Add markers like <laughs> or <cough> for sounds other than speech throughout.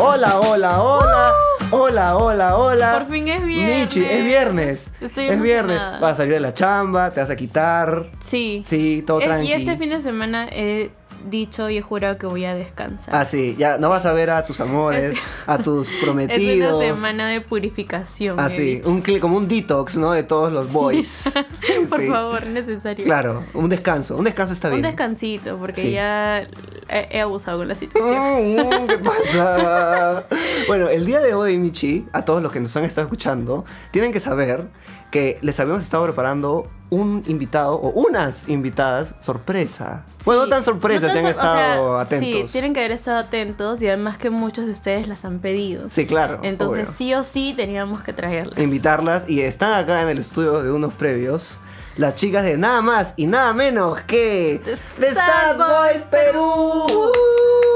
Hola, hola, hola. Hola, hola, hola. Por fin es viernes. Michi, es viernes. Estoy Es viernes. Vas a salir de la chamba, te vas a quitar. Sí. Sí, todo Eh, tranqui. Y este fin de semana he dicho y he jurado que voy a descansar. Ah, sí, ya no vas a ver a tus amores, Es- a tus <laughs> es prometidos. una semana de purificación. Así, dicho. un como un detox, ¿no? De todos los boys. <laughs> Por Sí. favor, necesario. Claro, un descanso. Un descanso está Un bien. descansito, porque Sí. ya he, he abusado con la situación. ¿Qué <laughs> pasa? Bueno, el día de hoy, Michi, a todos los que nos han estado escuchando, tienen que saber que les habíamos estado preparando un invitado o unas invitadas sorpresa. Bueno, no Sí. tan sorpresa, No si han o sea, estado atentos. Sí, tienen que haber estado atentos y además que muchos de ustedes las han pedido. Sí, claro. Entonces obvio. sí o sí teníamos que traerlas. Invitarlas y están acá en el estudio de unos previos. Las chicas de nada más y nada menos que The The Sad Boys Perú.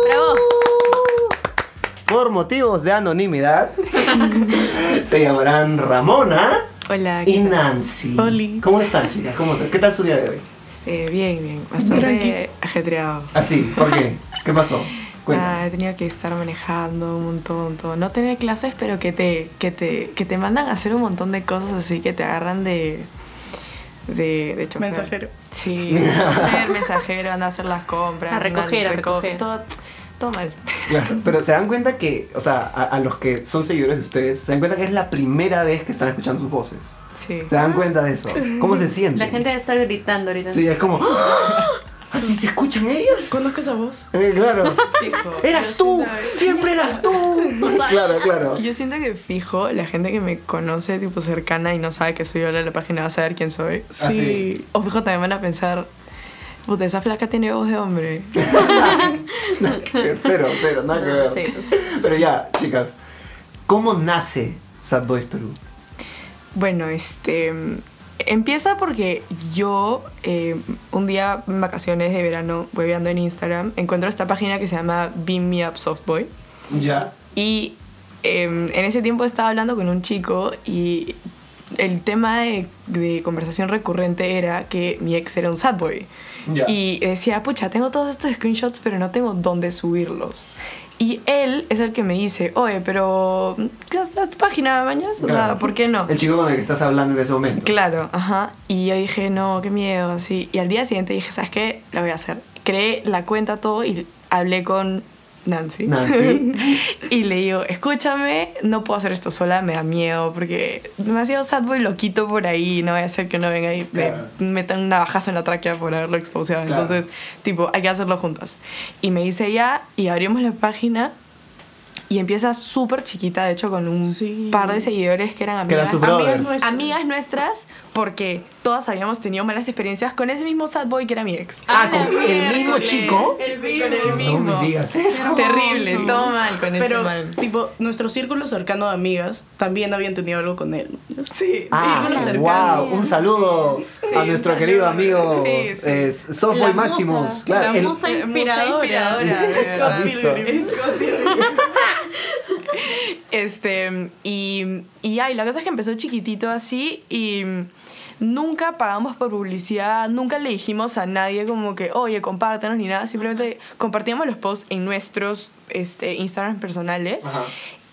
¡Bravo! Por motivos de anonimidad, <laughs> se llamarán Ramona Hola, y. Nancy. Oli. ¿Cómo están, chicas? ¿Cómo te- ¿Qué tal su día de hoy? Eh, bien, bien, bastante ajetreado. Así, ¿por qué? ¿Qué pasó? <laughs> Ah, he tenido que estar manejando un montón, todo. No tener clases, pero que te, que te, que te mandan a hacer un montón de cosas así que te agarran de, de, de chofer. Mensajero. Sí, <laughs> mensajero, andar a hacer las compras, A recoger, a recoger. Todo, todo mal. <laughs> Claro, pero se dan cuenta que, o sea, a, a los que son seguidores de ustedes, se dan cuenta que es la primera vez que están escuchando sus voces. Sí. ¿Se dan cuenta de eso? ¿Cómo se <laughs> sienten? La gente debe estar gritando ahorita. Sí, es como... ¡Ah! ¿Así se escuchan ellas? ¿Conozco esa voz? Eh, claro. Fijo. ¡Eras tú! ¡Siempre eras tú! <laughs> claro, claro. Yo siento que fijo, la gente que me conoce tipo cercana y no sabe que soy yo la de la página va a saber quién soy. Ah, sí. O fijo también van a pensar, puta, esa flaca tiene voz de hombre. Ver, <laughs> cero, cero, nada que No, ver. Pero ya, chicas, ¿cómo nace Sad Boys Perú? Bueno, este. Empieza porque yo, eh, un día en vacaciones de verano, hueveando en Instagram, encuentro esta página que se llama Beam Me Up Softboy. Ya. Y em, en ese tiempo estaba hablando con un chico y el tema de, de conversación recurrente era que mi ex era un sad boy. Y decía, pucha, tengo todos estos screenshots, pero no tengo dónde subirlos. Y él es el que me dice, oye, pero ¿qué es tu página, mañas? O sea, Claro. ¿por qué no? El chico con el que estás hablando en ese momento. Claro, ajá. Y yo dije, no, qué miedo, así. Y al día siguiente dije, ¿sabes qué? Lo voy a hacer. Creé la cuenta, todo, y hablé con Nancy. Nancy. <laughs> y le digo, escúchame, no puedo hacer esto sola, me da miedo, porque demasiado sad boy lo quito por ahí, no voy a hacer que uno venga y Claro. me meta un navajazo en la tráquea por haberlo exposeado. Claro. Entonces, tipo, hay que hacerlo juntas. Y me dice ya, y abrimos la página. Y empieza súper chiquita, de hecho, con un Sí. par de seguidores que eran Que eran amigas, amigas nuestras, amigas nuestras, porque todas habíamos tenido malas experiencias con ese mismo sad boy que era mi ex. Ah, ¡A la ¿con el mismo chico? El Con el No mismo. me digas eso. Terrible, Sí. todo mal con ese Pero, man. tipo, nuestro círculo cercano de amigas también habían tenido algo con él. Sí, Ah, Círculo cercano. wow, un saludo Sí, a nuestro querido amigo Sí, sí. eh, Softboy La Maximus. claro, la el- musa inspiradora. inspiradora, de verdad. ¿Has visto? Este, y, y ay, la cosa es que empezó chiquitito así y nunca pagamos por publicidad, nunca le dijimos a nadie como que, oye, compártenos ni nada, simplemente compartíamos los posts en nuestros este, Instagram personales Ajá.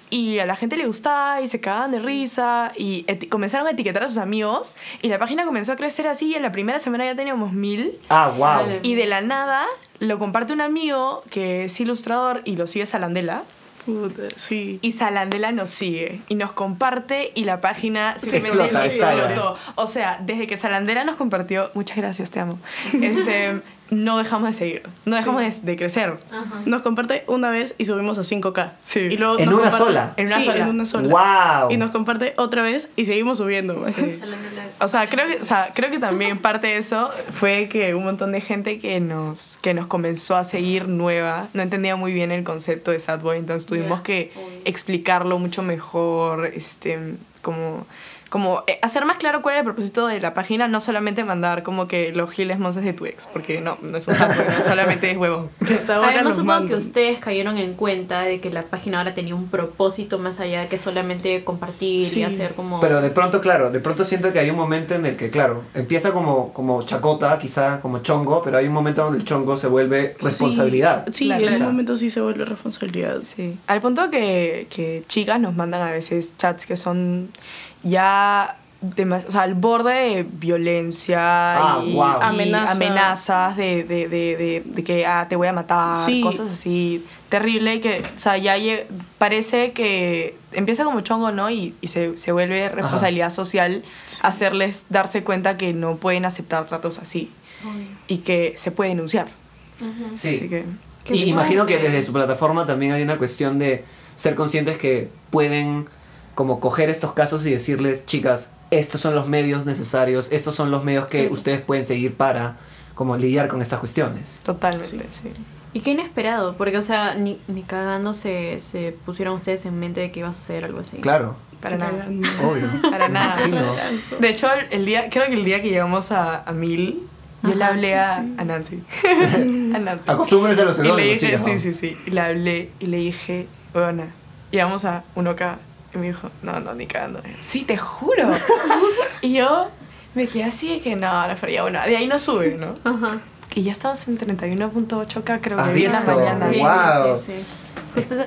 y a la gente le gustaba y se cagaban de risa y comenzaron a etiquetar a sus amigos y la página comenzó a crecer así y en la primera semana ya teníamos mil Ah, wow. Y de la nada lo comparte un amigo que es ilustrador y lo sigue Salandela. Puta, sí. Y Salandela nos sigue y nos comparte y la página Se explota, explotó. O sea, desde que Salandela nos compartió, muchas gracias, te amo. Este, <laughs> no dejamos de seguir, no dejamos de, de crecer. Ajá. Nos comparte una vez y subimos a 5K. Sí. Y luego ¿En nos una sola? En una Sí, sola. en una sola. Wow. Y nos comparte otra vez y seguimos subiendo. Sí. <laughs> O sea, creo que, o sea, creo que también <laughs> parte de eso fue que un montón de gente que nos, que nos comenzó a seguir nueva no entendía muy bien el concepto de sad boy, entonces tuvimos que explicarlo mucho mejor, este, como como eh, hacer más claro cuál es el propósito de la página, no solamente mandar como que los giles monces de tu ex, porque no, no es un no solamente es <laughs> ahora Además, supongo que ustedes cayeron en cuenta de que la página ahora tenía un propósito más allá que solamente compartir Sí. y hacer como. Pero de pronto, claro, de pronto siento que hay un momento en el que, claro, empieza como, como chacota, quizá como chongo, pero hay un momento donde el chongo se vuelve responsabilidad. Sí, Claro. en ese momento sí se vuelve responsabilidad. Sí. Al punto que, que chicas nos mandan a veces chats que son ya demas- o sea, al borde de violencia Ah, y, guau. y amenazas de, de, de, de, de que ah, te voy a matar, Sí. cosas así. Terrible y que, o sea, ya lle- parece que empieza como chongo, ¿no? Y, y se, se vuelve responsabilidad social hacerles darse cuenta que no pueden aceptar tratos así Obvio. y que se puede denunciar. Sí. Así que, Qué Y imagino que desde su plataforma también hay una cuestión de ser conscientes que pueden como coger estos casos y decirles, chicas, estos son los medios necesarios, estos son los medios que ustedes pueden seguir para como lidiar con estas cuestiones. totalmente, sí. Y qué inesperado, porque, o sea, ni, ni cagando se, se pusieron ustedes en mente de que iba a suceder algo así. Claro, Para nada. <laughs> Obvio. <laughs> Para nada. Imagino. De hecho, el día, creo que el día que llegamos a, a Mil, yo le Ajá, hablé a, <laughs> a Nancy. a Nancy. Acostúmbrense a los Y le seudónimos, dije, chicas. sí, sí, sí. Y le hablé y le dije, bueno, llegamos a 1K. Y me dijo, no, no, ni cagando. Sí, te juro. <laughs> y yo me quedé así de que no, no, pero ya bueno, de ahí no sube, ¿no? Ajá. Y ya estamos en 31.8K, creo ¿Has que vi en la mañana. Sí, sí, sí, sí. Justo eso.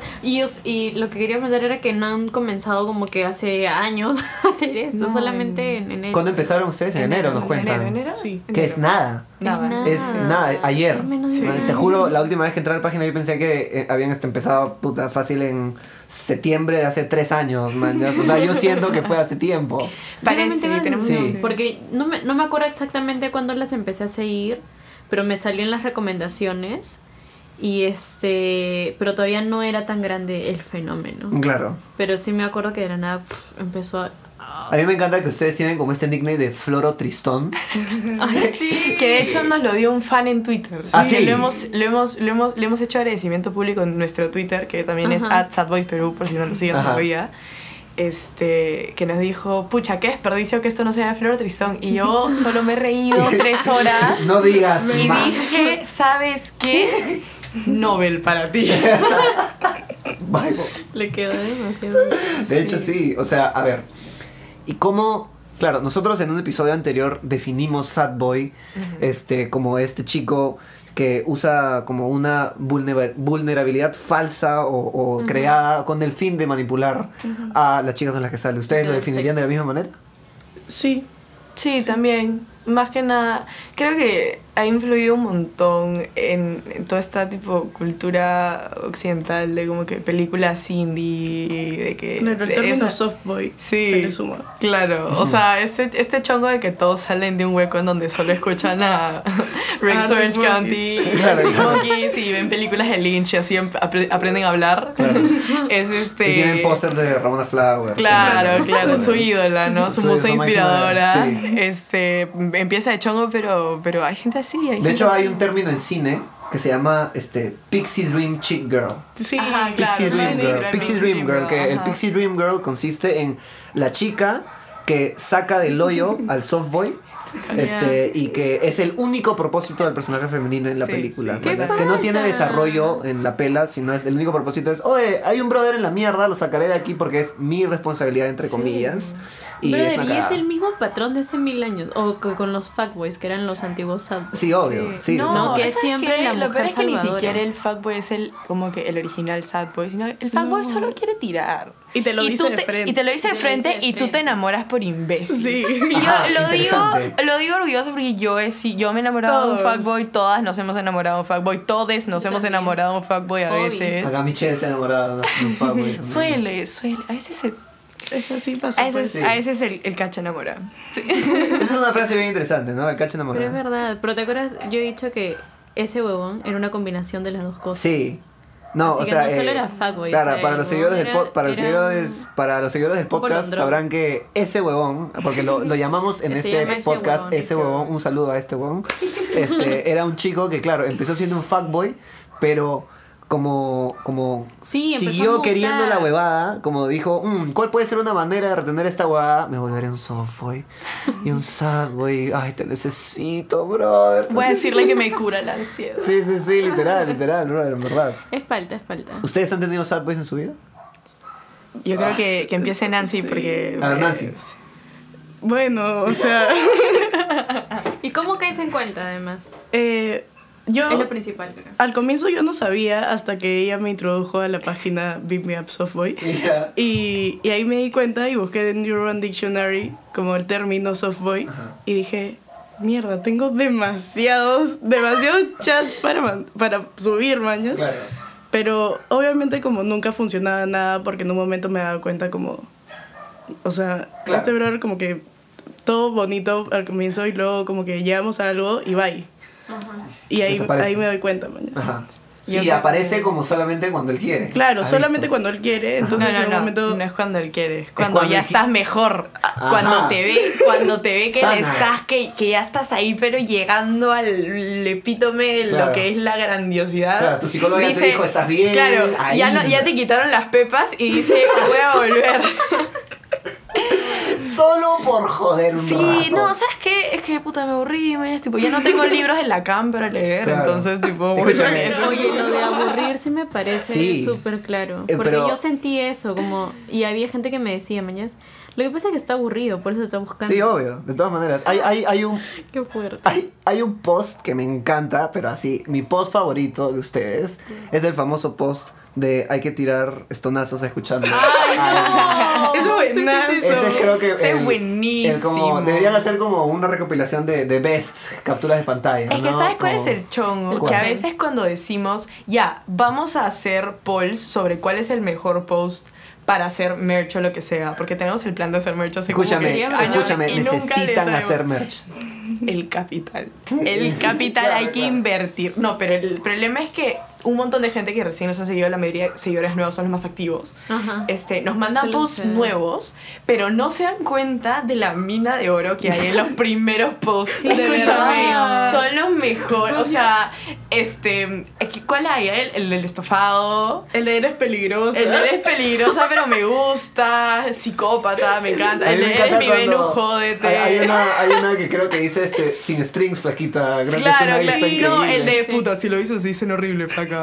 y, lo que quería preguntar era que no han comenzado como que hace años <laughs> a hacer esto, No, solamente en enero. ¿Cuándo empezaron ustedes? En enero, nos cuentan. Enero, enero. Sí. Que es nada. Nada. Es nada, ayer. Menos año. Te juro, la última vez que entré a la página yo pensé que eh, habían este, empezado puta fácil en septiembre de hace tres años, man. O sea, yo siento que fue hace tiempo. <laughs> Parece, tenemos- Sí. Porque no me, no me acuerdo exactamente cuándo las empecé a seguir, pero me salió en las recomendaciones. Y este. Pero todavía no era tan grande el fenómeno. Claro. Pero sí me acuerdo que de la nada empezó a. A mí me encanta que ustedes tienen como este nickname de Floro Tristón. <laughs> Ay, sí. Que de hecho nos lo dio un fan en Twitter. Ah, sí. Lo hemos, lo hemos, lo hemos, le hemos hecho agradecimiento público en nuestro Twitter, que también es Ajá. at Perú, por si no nos siguen Ajá. todavía. Este, que nos dijo, pucha, qué desperdicio que esto no sea de Flor Tristón. Y yo solo me he reído <laughs> tres horas. No digas y más. dije, ¿sabes qué? <laughs> Nobel para ti. <laughs> Bye. Le quedó demasiado. De hecho, sí. O sea, a ver. ¿Y cómo? Claro, nosotros en un episodio anterior definimos Sad Boy este, como este chico que usa como una vulnera- vulnerabilidad falsa o, o creada con el fin de manipular a las chicas con las que sale. ¿Ustedes lo definirían de la misma manera? Sí. Sí, también. Más que nada, creo que ha influido un montón en, en toda esta tipo cultura occidental de como que películas indie, de que... Claro, el de término esa- softboy Sí. se le suma. Claro, o sea, este, este chongo de que todos salen de un hueco en donde solo escuchan a Rex Ah, Orange Rick County Claro, y claro. Monkeys y ven películas de Lynch y así apre- aprenden a hablar. Claro. <laughs> Es este... Y tienen póster de Ramona Flowers. Claro, Sí. claro, su ídola, ¿no? Su, Su- musa inspiradora. sí. Este, empieza de chongo, pero, pero hay gente De hecho, hay un término en cine que se llama este, Pixie Dream Chick Girl. Sí. Ajá, Pixie claro, Dream Girl. Pixie Dream Girl, que el. Pixie Dream Girl consiste en la chica que saca del hoyo al soft <laughs> Este, y que es el único propósito del personaje femenino en la Sí, película. sí. ¡Qué ¿verdad? Es que no tiene desarrollo en la pela, sino es, el único propósito es, oye, hay un brother en la mierda, lo sacaré de aquí porque es mi responsabilidad, entre comillas. Y Brother, es y es el mismo patrón de hace mil años. O que con los fuckboys, que eran los antiguos sad boys. Sí, obvio. Sí, No, que es ¿sabes siempre la Lo mujer peor es que ni salvadora. siquiera el fuckboy es el, como que el original sad boy, sino el fuckboy No. solo quiere tirar. Y te lo y dice tú de te- frente. Y te lo dice Y de te lo dice frente de y tú te enamoras por imbécil. Sí. Y yo Ajá, lo digo, lo digo orgulloso porque yo, he si- yo me he enamorado de un fuckboy, todas nos hemos enamorado de un fuckboy, todos nos hemos enamorado de un fuckboy a Obvio. veces. Acá Michelle se ha enamorado de un fuckboy. <laughs> Suele, suele. A veces, se- Es así pasa. a veces, pues. Sí. a veces el, el cacha enamora. <laughs> Esa es una frase bien interesante, ¿no? El cacho Pero es enamorado. verdad. Pero te acuerdas, yo he dicho que ese huevón era una combinación de las dos cosas. Sí. No, Así o sea, no solo eh, era fuckboy, Claro, para los seguidores del pod- para los seguidores, para los seguidores del podcast sabrán que ese huevón, porque lo, lo llamamos en <laughs> este llama ese podcast huevón, ese huevón. un saludo a este huevón. Este, era un chico que claro, empezó siendo un fuckboy, pero como, como Sí, siguió queriendo la huevada, como dijo, "Mm, ¿cuál puede ser una manera de retener esta huevada? Me volveré un softboy y un sadboy. Ay, te necesito, brother. te Voy a decirle que necesito". me cura la ansiedad. Sí, sí, sí, literal, literal, brother, en verdad. Es falta, es falta. ¿Ustedes han tenido sadboys en su vida? Yo creo que, que empiece Nancy porque... A ver, Nancy. Bueno, o sea, <laughs> ¿Y cómo caes en cuenta, además? eh, yo Es lo principal, creo. al comienzo yo no sabía hasta que ella me introdujo a la página Beat Me Up Softboy. <laughs> Y, y ahí me di cuenta y busqué en Urban Dictionary como el término softboy y dije, mierda, tengo demasiados, demasiados <laughs> chats para, man- para subir, mañas. Claro. Pero obviamente como nunca funcionaba nada porque en un momento me daba cuenta como, o sea, Claro. este brother como que todo bonito al comienzo y luego como que llegamos a algo y bye. Ajá. Y ahí, ahí me doy cuenta, mañana. Ajá. Y creo aparece como solamente cuando él quiere. Claro, ¿Has solamente cuando él quiere, No, entonces no, en un no, momento... no es cuando él quiere, es cuando, cuando ya estás mejor, Ajá. cuando te ve, cuando te ve que estás, que, que ya estás ahí, pero llegando al epítome de Claro. lo que es la grandiosidad. Claro, tu psicólogo ya te dijo, "Estás bien, Claro, ahí". ya, no- ya te quitaron las pepas y dice, voy a volver. <laughs> Solo por joder un Sí, rato. no, ¿sabes qué? Es que puta me aburrí, man, tipo, ya no tengo <laughs> libros en la cam para leer, Claro. entonces tipo, voy Escúchame. a leer. Oye, lo de aburrirse me parece Sí. súper claro. Eh, Porque pero- yo sentí eso, como. Y había gente que me decía, mañana. Lo que pasa es que está aburrido, por eso está buscando. Sí, obvio, de todas maneras. Hay, hay, hay, un, <laughs> Qué fuerte. hay, hay un post que me encanta, pero así, mi post favorito de ustedes es el famoso post de hay que tirar estonazos escuchando. Ay, Eso es. Ese es creo que es el- buenísimo. el como, deberían hacer como una recopilación de, de best capturas de pantalla. Es que. ¿sabes cuál Como- es el chongo? ¿Cuál? Que a veces cuando decimos, ya, vamos a hacer polls sobre cuál es el mejor post para hacer merch o lo que sea, porque tenemos el plan de hacer merch hace como Escúchame, escúchame, y necesitan hacer merch. El capital. <laughs> El capital Claro, hay que claro. invertir. No, pero el problema es que un montón de gente que recién nos ha seguido, la mayoría de seguidores nuevos son los más activos, Ajá. este, nos mandan posts nuevos, pero no se dan cuenta de la mina de oro que hay en los <laughs> primeros posts. Sí, escúchame. Son los mejores. O sea, este, ¿cuál hay? El, el del estofado. El de eres peligroso. El de él es peligrosa, pero me gusta. Psicópata, me encanta. El de encanta eres mi cuando Venus, jódete. Hay, hay una, hay una que creo que dice este, sin strings, flaquita. Creo que Claro, lista claro. No, el de Sí. puta, si lo hizo así suena horrible, flaca. <laughs>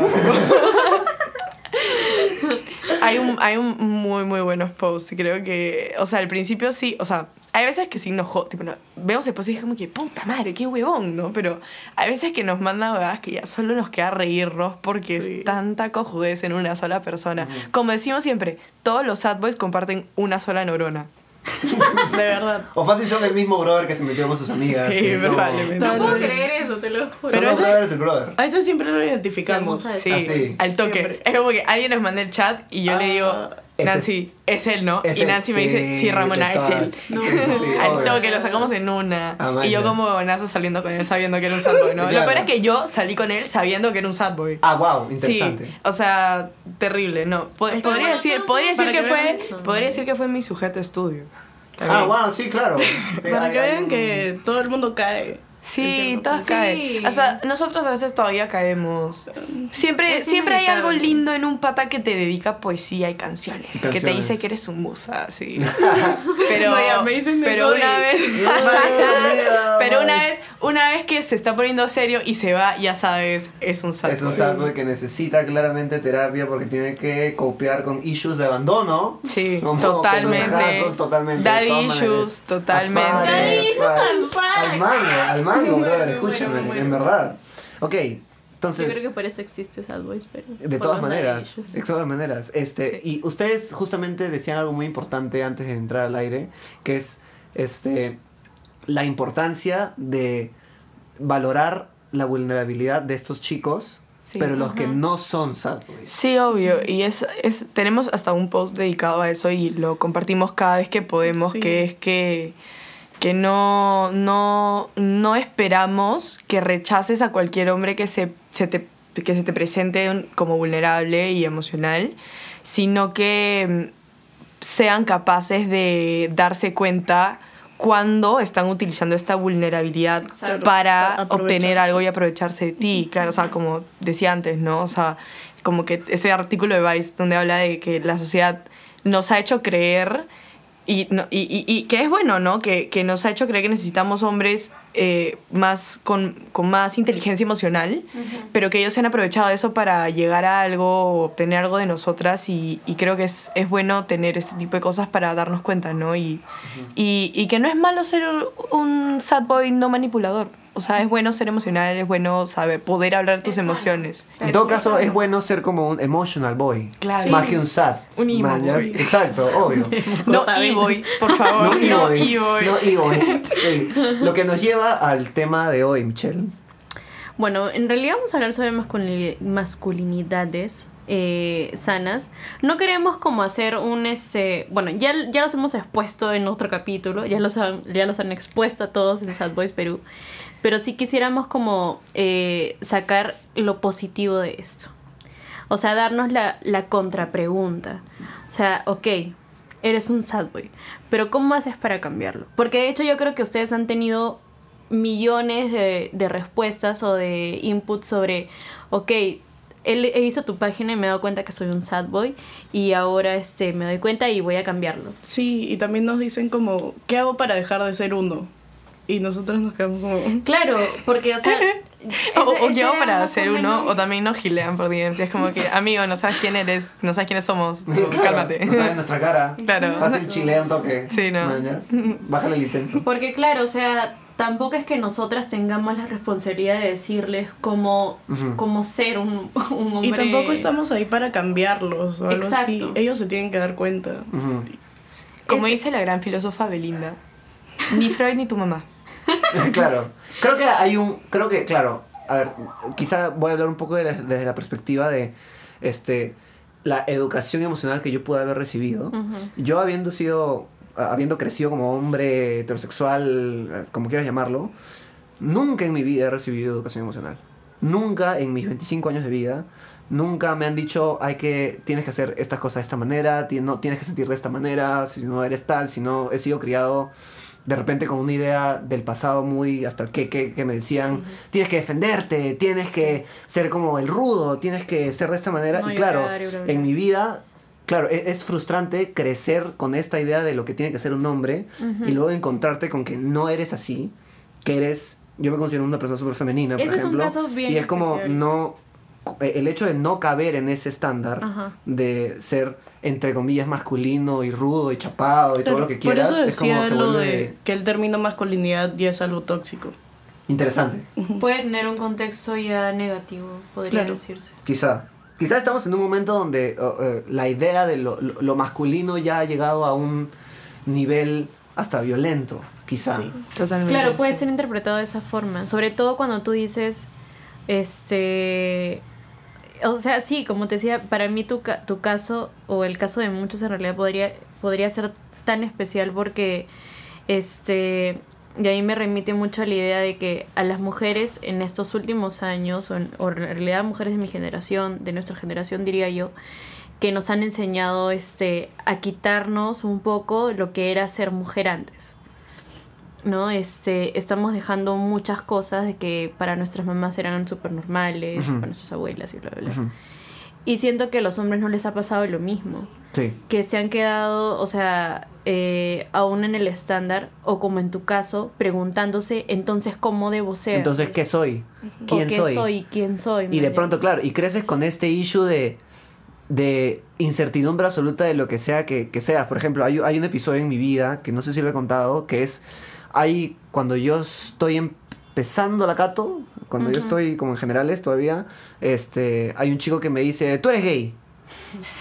hay, un, hay un muy, muy buenos posts. Creo que, o sea, al principio sí, o sea, hay veces que sí nos tipo, no, vemos el post y es como que, puta madre, qué huevón, ¿no? Pero hay veces que nos mandan huevadas que ya solo nos queda reírnos porque Sí. es tanta cojudez en una sola persona. Como decimos siempre, todos los sad boys comparten una sola neurona. <laughs> De verdad. O fácil son el mismo brother que se metió con sus amigas. Sí, y no- probablemente. No puedo creer eso, te lo juro. Son Pero los ese- brothers del brother. A eso siempre lo identificamos. Sí, Ah, sí. al toque. Siempre. Es como que alguien nos manda el chat y yo le digo, Ah, Nancy, es él, ¿no? Y Nancy me dice, sí, Ramona, de es él. Sí, No. sí, sí, Al toque, lo sacamos en una. Ah, y yo como bonazo saliendo con él sabiendo que era un sad boy, ¿no? Claro. Lo peor es que yo salí con él sabiendo que era un sad boy. Ah, wow, Sí, interesante. o sea, terrible, no. Po- Es que podría bueno, decir, podría decir que fue, eso. podría decir que fue mi sujeto estudio. Ah, wow, sí, claro. Sí, Para hay- que vean un- que todo el mundo cae. Sí, todas caen. Sí. Hasta nosotros a veces todavía caemos. Siempre, Es siempre hay algo lindo en un pata que te dedica poesía y canciones. Que te dice que eres su musa, sí. <laughs> Pero, Vaya, me dicen pero eso una y- vez. pero una vez, <laughs> <laughs> una vez que se está poniendo serio y se va, ya sabes, es un sad Es un boy que necesita claramente terapia porque tiene que copiar con issues de abandono. Sí, Como totalmente. totalmente. Daddy issues, maneras. totalmente. Daddy issues al. Al mango, al mango, brother, escúchame, en verdad. Ok, Yo entonces... creo que por eso existe Sad Boys, pero. De todas maneras, de todas maneras. Este, y ustedes justamente decían algo muy importante antes de entrar al aire, que es este la importancia de valorar la vulnerabilidad de estos chicos, Sí. pero los que no son sad boys. Sí, obvio. Y es, es, tenemos hasta un post dedicado a eso y lo compartimos cada vez que podemos, Sí. que es que, que no, no, no esperamos que rechaces a cualquier hombre que se, se te, que se te presente como vulnerable y emocional, sino que mm, sean capaces de darse cuenta cuando están utilizando esta vulnerabilidad para obtener algo y aprovecharse de ti. Claro, o sea, como decía antes, ¿no? O sea, como que ese artículo de Vice donde habla de que la sociedad nos ha hecho creer y, no- y, y- y que es bueno, ¿no? Que, que nos ha hecho creer que necesitamos hombres eh, más con, con más inteligencia emocional, pero que ellos se han aprovechado de eso para llegar a algo o obtener algo de nosotras y, y creo que es, es bueno tener este tipo de cosas para darnos cuenta, ¿no? Y, y, y que no es malo ser un sad boy no manipulador. O sea, es bueno ser emocional, es bueno saber poder hablar tus sano. emociones. En todo caso, es bueno ser como un emotional boy. Claro. Más Sí. que un sad. Un emo boy. Exacto, obvio. <laughs> No e-boy, por favor. <laughs> No No e-boy. No e-boy. Sí. Lo que nos lleva al tema de hoy, Michelle. Bueno, en realidad vamos a hablar sobre masculini- masculinidades eh, sanas. No queremos como hacer un este. Bueno, ya, ya los hemos expuesto en otro capítulo, ya los han, ya los han expuesto a todos en Sad Boys Perú. Pero sí quisiéramos como eh, sacar lo positivo de esto. O sea, darnos la, la contrapregunta. O sea, ok, eres un sad boy, pero ¿cómo haces para cambiarlo? Porque de hecho yo creo que ustedes han tenido millones de, de respuestas o de inputs sobre, ok, he visto tu página y me he dado cuenta que soy un sad boy y ahora este, me doy cuenta y voy a cambiarlo. Sí, y también nos dicen como, ¿qué hago para dejar de ser uno? Y nosotros nos quedamos como... Claro, porque, o sea... <laughs> O, ese- o ese yo para o uno, o también nos gilean por DMs. y Es como que, amigo, no sabes quién eres, no sabes quiénes somos. <laughs> Claro, Cálmate. No saben nuestra cara. Claro. Fácil chilea un toque. Sí, ¿no? ¿Mañas? Bájale el intenso. Porque claro, o sea, tampoco es que nosotras tengamos la responsabilidad de decirles cómo, cómo ser un, un hombre. Y tampoco estamos ahí para cambiarlos o algo así. Exacto. Ellos se tienen que dar cuenta. Como Ese- dice la gran filósofa Belinda, ni Freud ni tu mamá. <laughs> claro. Creo que hay un. Creo que, claro. A ver, quizá voy a hablar un poco de la- desde la perspectiva de este la educación emocional que yo pude haber recibido. Yo habiendo sido. Habiendo crecido como hombre heterosexual, como quieras llamarlo, nunca en mi vida he recibido educación emocional. Nunca en mis 25 años de vida, nunca me han dicho, hay que, tienes que hacer estas cosas de esta manera, ti- no, tienes que sentir de esta manera, si no eres tal, si no, he sido criado de repente con una idea del pasado muy hasta el que, que, que me decían, tienes que defenderte, tienes que ser como el rudo, tienes que ser de esta manera. No y claro, llorar en mi vida, claro, e- es, frustrante crecer con esta idea de lo que tiene que ser un hombre y luego encontrarte con que no eres así, que eres, yo me considero una persona súper femenina, por Ese es un ejemplo. caso bien y es como especial. no, el hecho de no caber en ese estándar Ajá. de ser, entre comillas, masculino y rudo y chapado y todo lo que quieras, Por eso es como se lo vuelve de que el término masculinidad ya es algo tóxico. interesante. Puede tener un contexto ya negativo, podría Claro. decirse. Quizá. Quizá estamos en un momento donde oh, eh, la idea de lo, lo- lo masculino ya ha llegado a un nivel hasta violento, quizá. Sí. Totalmente. Claro, puede ser interpretado de esa forma. Sobre todo cuando tú dices, este... O sea, sí, como te decía, para mí tu, tu caso, o el caso de muchos en realidad, podría, podría ser tan especial porque, este... Y ahí me remite mucho a la idea de que a las mujeres en estos últimos años, o en, o en realidad mujeres de mi generación, de nuestra generación diría yo, que nos han enseñado este, a quitarnos un poco lo que era ser mujer antes. ¿No? Este, estamos dejando muchas cosas de que para nuestras mamás eran súper normales, para nuestras abuelas y bla, bla, bla. Y siento que a los hombres no les ha pasado lo mismo. Sí. Que se han quedado, o sea, eh, aún en el estándar, o como en tu caso, preguntándose, entonces, ¿cómo debo ser? Entonces, ¿qué soy? ¿O ¿Quién qué soy? soy? ¿Quién soy? Y de ¿me pronto, claro, y creces con este issue de, de incertidumbre absoluta de lo que sea que, que seas. Por ejemplo, hay, hay un episodio en mi vida, que no sé si lo he contado, que es, hay, cuando yo estoy empezando la cato, cuando yo Ujú. estoy como en generales todavía, este, hay un chico que me dice, tú eres gay.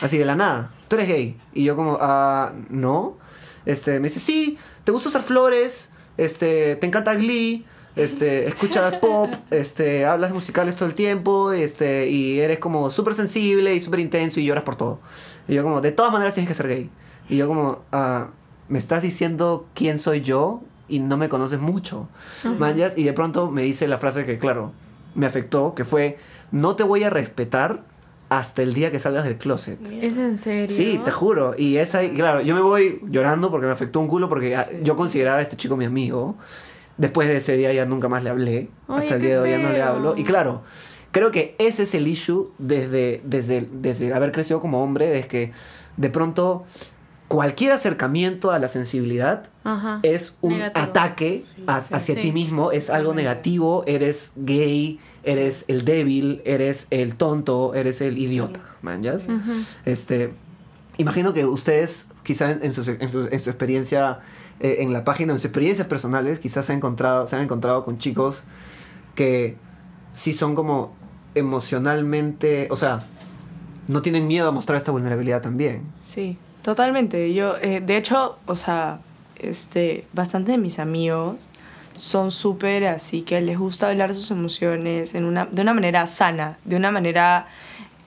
Así de la nada, tú eres gay. Y yo como, ah, no. Este, me dice, sí, te gusta usar flores, este, te encanta Glee, este, escuchas <laughs> pop, este, hablas musicales todo el tiempo, este, y eres como súper sensible y súper intenso y lloras por todo. Y yo como, de todas maneras tienes que ser gay. Y yo como, ah, me estás diciendo quién soy yo y no me conoces mucho. Manjas, y de pronto me dice la frase que, claro, me afectó, que fue, no te voy a respetar hasta el día que salgas del closet. ¿Es en serio? Sí, te juro. Y esa, claro, yo me voy llorando porque me afectó un culo porque ah, yo consideraba a este chico mi amigo. Después de ese día ya nunca más le hablé. Oye, Hasta el día de hoy ya no le hablo. Y claro, creo que ese es el issue desde, desde, desde haber crecido como hombre, es que de pronto cualquier acercamiento a la sensibilidad Ajá. es un Negativo. ataque a- sí. hacia Sí. ti mismo, es algo negativo, eres gay, eres el débil, eres el tonto, eres el idiota, manjas. Este, imagino que ustedes, quizá en, en su, en su- en su experiencia eh, en la página, en sus experiencias personales, quizás se han encontrado, se han encontrado con chicos que sí son como emocionalmente, o sea, no tienen miedo a mostrar esta vulnerabilidad también. Sí, totalmente. Yo, eh, de hecho, o sea, este, bastante de mis amigos son súper así que les gusta hablar sus emociones en una, de una manera sana, de una manera,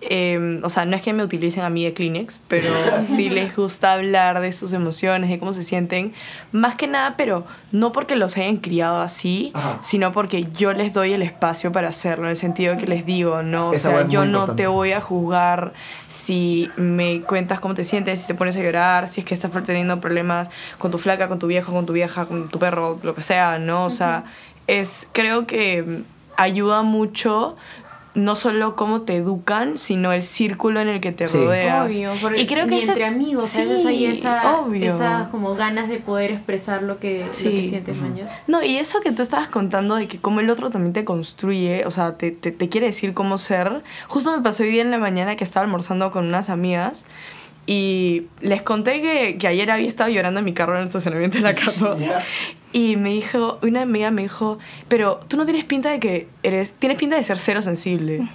eh, o sea, no es que me utilicen a mí de Kleenex, pero <laughs> sí les gusta hablar de sus emociones, de cómo se sienten, más que nada, pero no porque los hayan criado así, Ajá. sino porque yo les doy el espacio para hacerlo, en el sentido que les digo, no, o sea, yo no importante. te voy a juzgar si me cuentas cómo te sientes, si te pones a llorar, si es que estás teniendo problemas con tu flaca, con tu viejo, con tu vieja, con tu perro, lo que sea, ¿no? O sea, es, creo que ayuda mucho no solo cómo te educan, sino el círculo en el que te Sí. rodeas. Obvio, porque y creo que y entre amigos a veces hay Sí, esa, obvio. esas como ganas de poder expresar lo que, lo que Sí. sientes, mañas. No, y eso que tú estabas contando de que como el otro también te construye, o sea, te, te, te quiere decir cómo ser. Justo me pasó hoy día en la mañana que estaba almorzando con unas amigas y les conté que, que ayer había estado llorando en mi carro en el estacionamiento de la <laughs> casa. Y me dijo, una amiga me dijo, pero tú no tienes pinta de que eres, tienes pinta de ser cero sensible.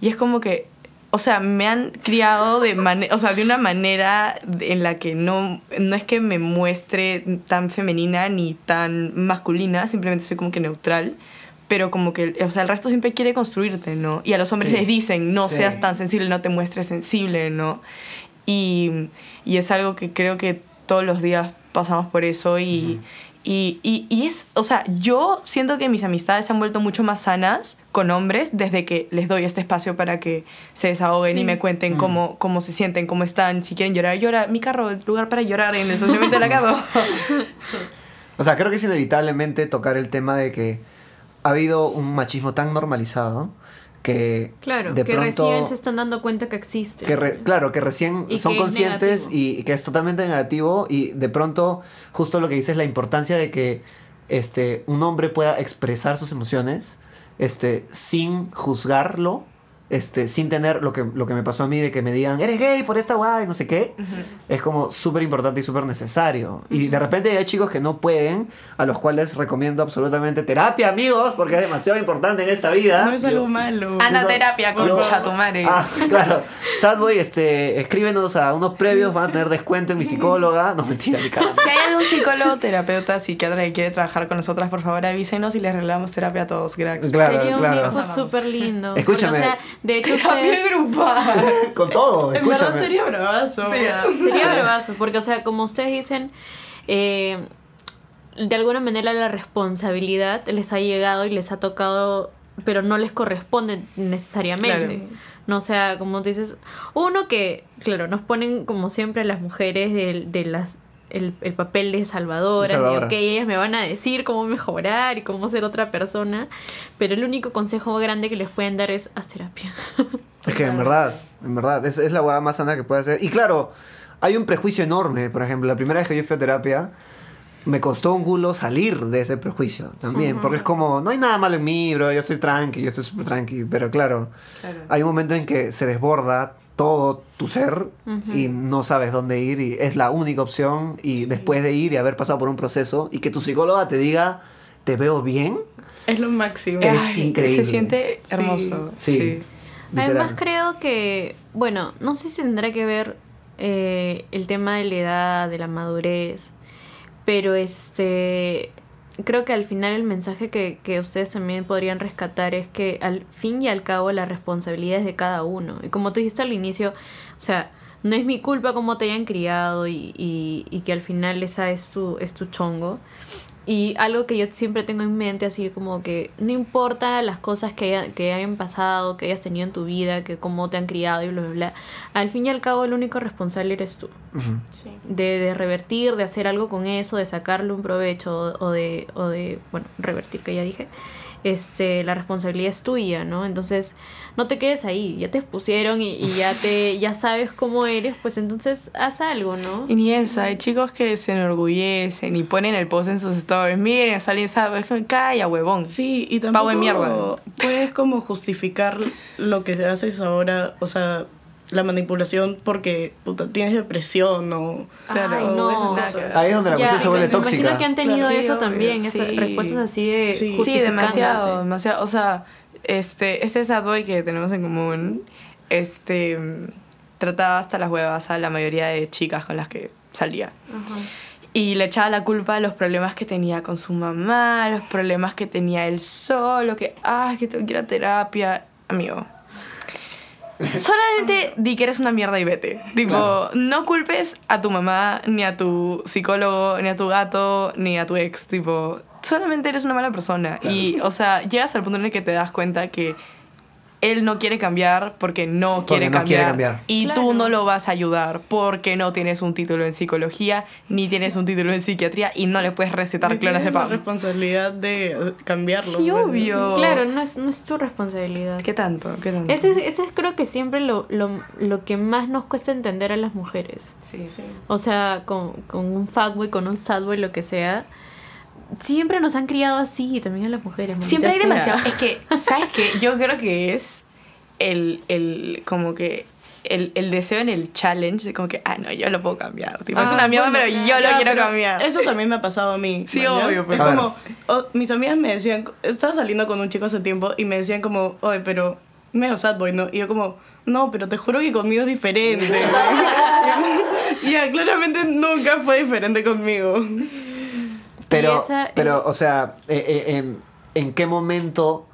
Y es como que, o sea, me han criado de, o sea, de una manera en la que no, no es que me muestre tan femenina ni tan masculina, simplemente soy como que neutral. Pero como que, o sea, el resto siempre quiere construirte, ¿no? Y a los hombres Sí. les dicen, no Sí. seas tan sensible, no te muestres sensible, ¿no? Y, y es algo que creo que todos los días pasamos por eso y, y, y, y es, o sea, yo siento que mis amistades se han vuelto mucho más sanas con hombres desde que les doy este espacio para que se desahoguen y me cuenten cómo, cómo se sienten, cómo están, si quieren llorar, llora. Mi carro, el lugar para llorar en el estacionamiento de la. <laughs> O sea, creo que es inevitablemente tocar el tema de que ha habido un machismo tan normalizado que Claro, de que pronto recién se están dando cuenta que existe. que re- claro que recién Y son que conscientes y, y que es totalmente negativo y de pronto justo lo que dices es la importancia de que este un hombre pueda expresar sus emociones este sin juzgarlo este sin tener lo que lo que me pasó a mí de que me digan eres gay por esta guay no sé qué es como súper importante y súper necesario. Y de repente hay chicos que no pueden, a los cuales recomiendo absolutamente terapia, amigos, porque es demasiado importante en esta vida. No es algo Yo- malo. Anda a terapia, Yo- concha tu madre. Ah, claro. Sadboy, este, escríbenos a unos previos, van a tener descuento en mi psicóloga. No, mentira, mi cara. Si hay algún psicólogo, terapeuta, psiquiatra que quiere trabajar con nosotras, por favor avísenos y les regalamos terapia a todos. Gracias. Claro, Sería un claro. input súper lindo. Escúchame. Porque, o sea, de hecho, Terapia ustedes... grupal. <laughs> Con todo, En verdad escúchame. sería bravazo. Sí. Sería bravazo, porque, o sea, como ustedes dicen, eh, de alguna manera la responsabilidad les ha llegado y les ha tocado, pero no les corresponde necesariamente. Claro. No, o sea, como dices, uno que, claro, nos ponen como siempre a las mujeres de, de las el, el papel de salvadora, De salvadora. ok, ellas me van a decir cómo mejorar y cómo ser otra persona, pero el único consejo grande que les pueden dar es haz terapia. <laughs> Es que en verdad, en verdad, es, es la hueá más sana que puede hacer. Y claro, hay un prejuicio enorme. Por ejemplo, la primera vez que yo fui a terapia, me costó un culo salir de ese prejuicio también. Porque es como, no hay nada malo en mí, bro, yo soy tranqui, yo estoy súper tranqui. Pero claro, Claro. hay un momento en que se desborda todo tu ser y no sabes dónde ir y es la única opción. Y después de ir y haber pasado por un proceso y que tu psicóloga te diga, te veo bien, Es lo máximo. Es Ay, increíble. Se siente Sí. hermoso. Sí. Además creo que, bueno, no sé si tendrá que ver eh, el tema de la edad, de la madurez, pero este, creo que al final el mensaje que, que ustedes también podrían rescatar es que al fin y al cabo la responsabilidad es de cada uno. Y como tú dijiste al inicio, o sea, no es mi culpa cómo te hayan criado y, y, y que al final esa es tu, es tu chongo. Y algo que yo siempre tengo en mente, así como que no importa las cosas que, haya- que hayan pasado, que hayas tenido en tu vida, que cómo te han criado y bla, bla, bla. Al fin y al cabo, el único responsable eres tú. Sí. De, de revertir, de hacer algo con eso, de sacarle un provecho o, o de, o de, bueno, revertir, que ya dije. Este, la responsabilidad es tuya, ¿no? Entonces, no te quedes ahí, ya te expusieron y, y ya te, <laughs> ya sabes cómo eres, pues entonces haz algo, ¿no? Y ni eso, hay chicos que se enorgullecen y ponen el post en sus stories. Miren, salen esa calla, huevón. Sí, y tampoco de mierda. puedes como justificar lo que haces ahora, o sea, la manipulación porque puta, tienes depresión o Claro, Ay, no. eso nada que ver. Ahí es donde la cuestión se vuelve me imagino tóxica. que han tenido Sí, eso obvio, también, esas respuestas así de Sí. Sí, justificándose. demasiado, demasiado. O sea, este, este sad boy que tenemos en común, este, trataba hasta las huevas a la mayoría de chicas con las que salía. Ajá. Y le echaba la culpa a los problemas que tenía con su mamá, los problemas que tenía él solo, que, ah, que tengo que ir a terapia. Amigo. Solamente di que eres una mierda y vete. Tipo, Claro. no culpes a tu mamá, ni a tu psicólogo, ni a tu gato, ni a tu ex. Tipo, solamente eres una mala persona. Y, o sea, llegas al punto en el que te das cuenta que él no quiere cambiar porque no Porque quiere, no cambiar, quiere cambiar. Y Claro. tú no lo vas a ayudar porque no tienes un título en psicología, ni tienes un título en psiquiatría y no le puedes recetar clonazepam. responsabilidad de eh, cambiarlo. Sí, obvio. Claro, no es, no es tu responsabilidad. ¿Qué tanto? ¿Qué tanto? Ese, es- ese es creo que siempre lo, lo, lo que más nos cuesta entender a las mujeres. Sí, sí. O sea, con, con un fuckboy, con un sadboy, lo que sea. Siempre nos han criado así y también a las mujeres. Siempre hay demasiado. Es que, <laughs> ¿sabes qué? Yo creo que es el, el como que el, el deseo en el challenge de como que, ah, no, yo lo puedo cambiar. Tipo, es Ah, una mierda, bueno, pero yo lo quiero cambiar. Eso también me ha pasado a mí. Sí, ¿mañas? obvio, pues. Es como, oh, mis amigas me decían, estaba saliendo con un chico hace tiempo y me decían como, oye, pero medio sad boy, ¿no? Y yo como, no, pero te juro que conmigo es diferente. <laughs> <laughs> ya, claramente nunca fue diferente conmigo. Pero, esa- pero o sea, eh, eh, en, ¿en qué momento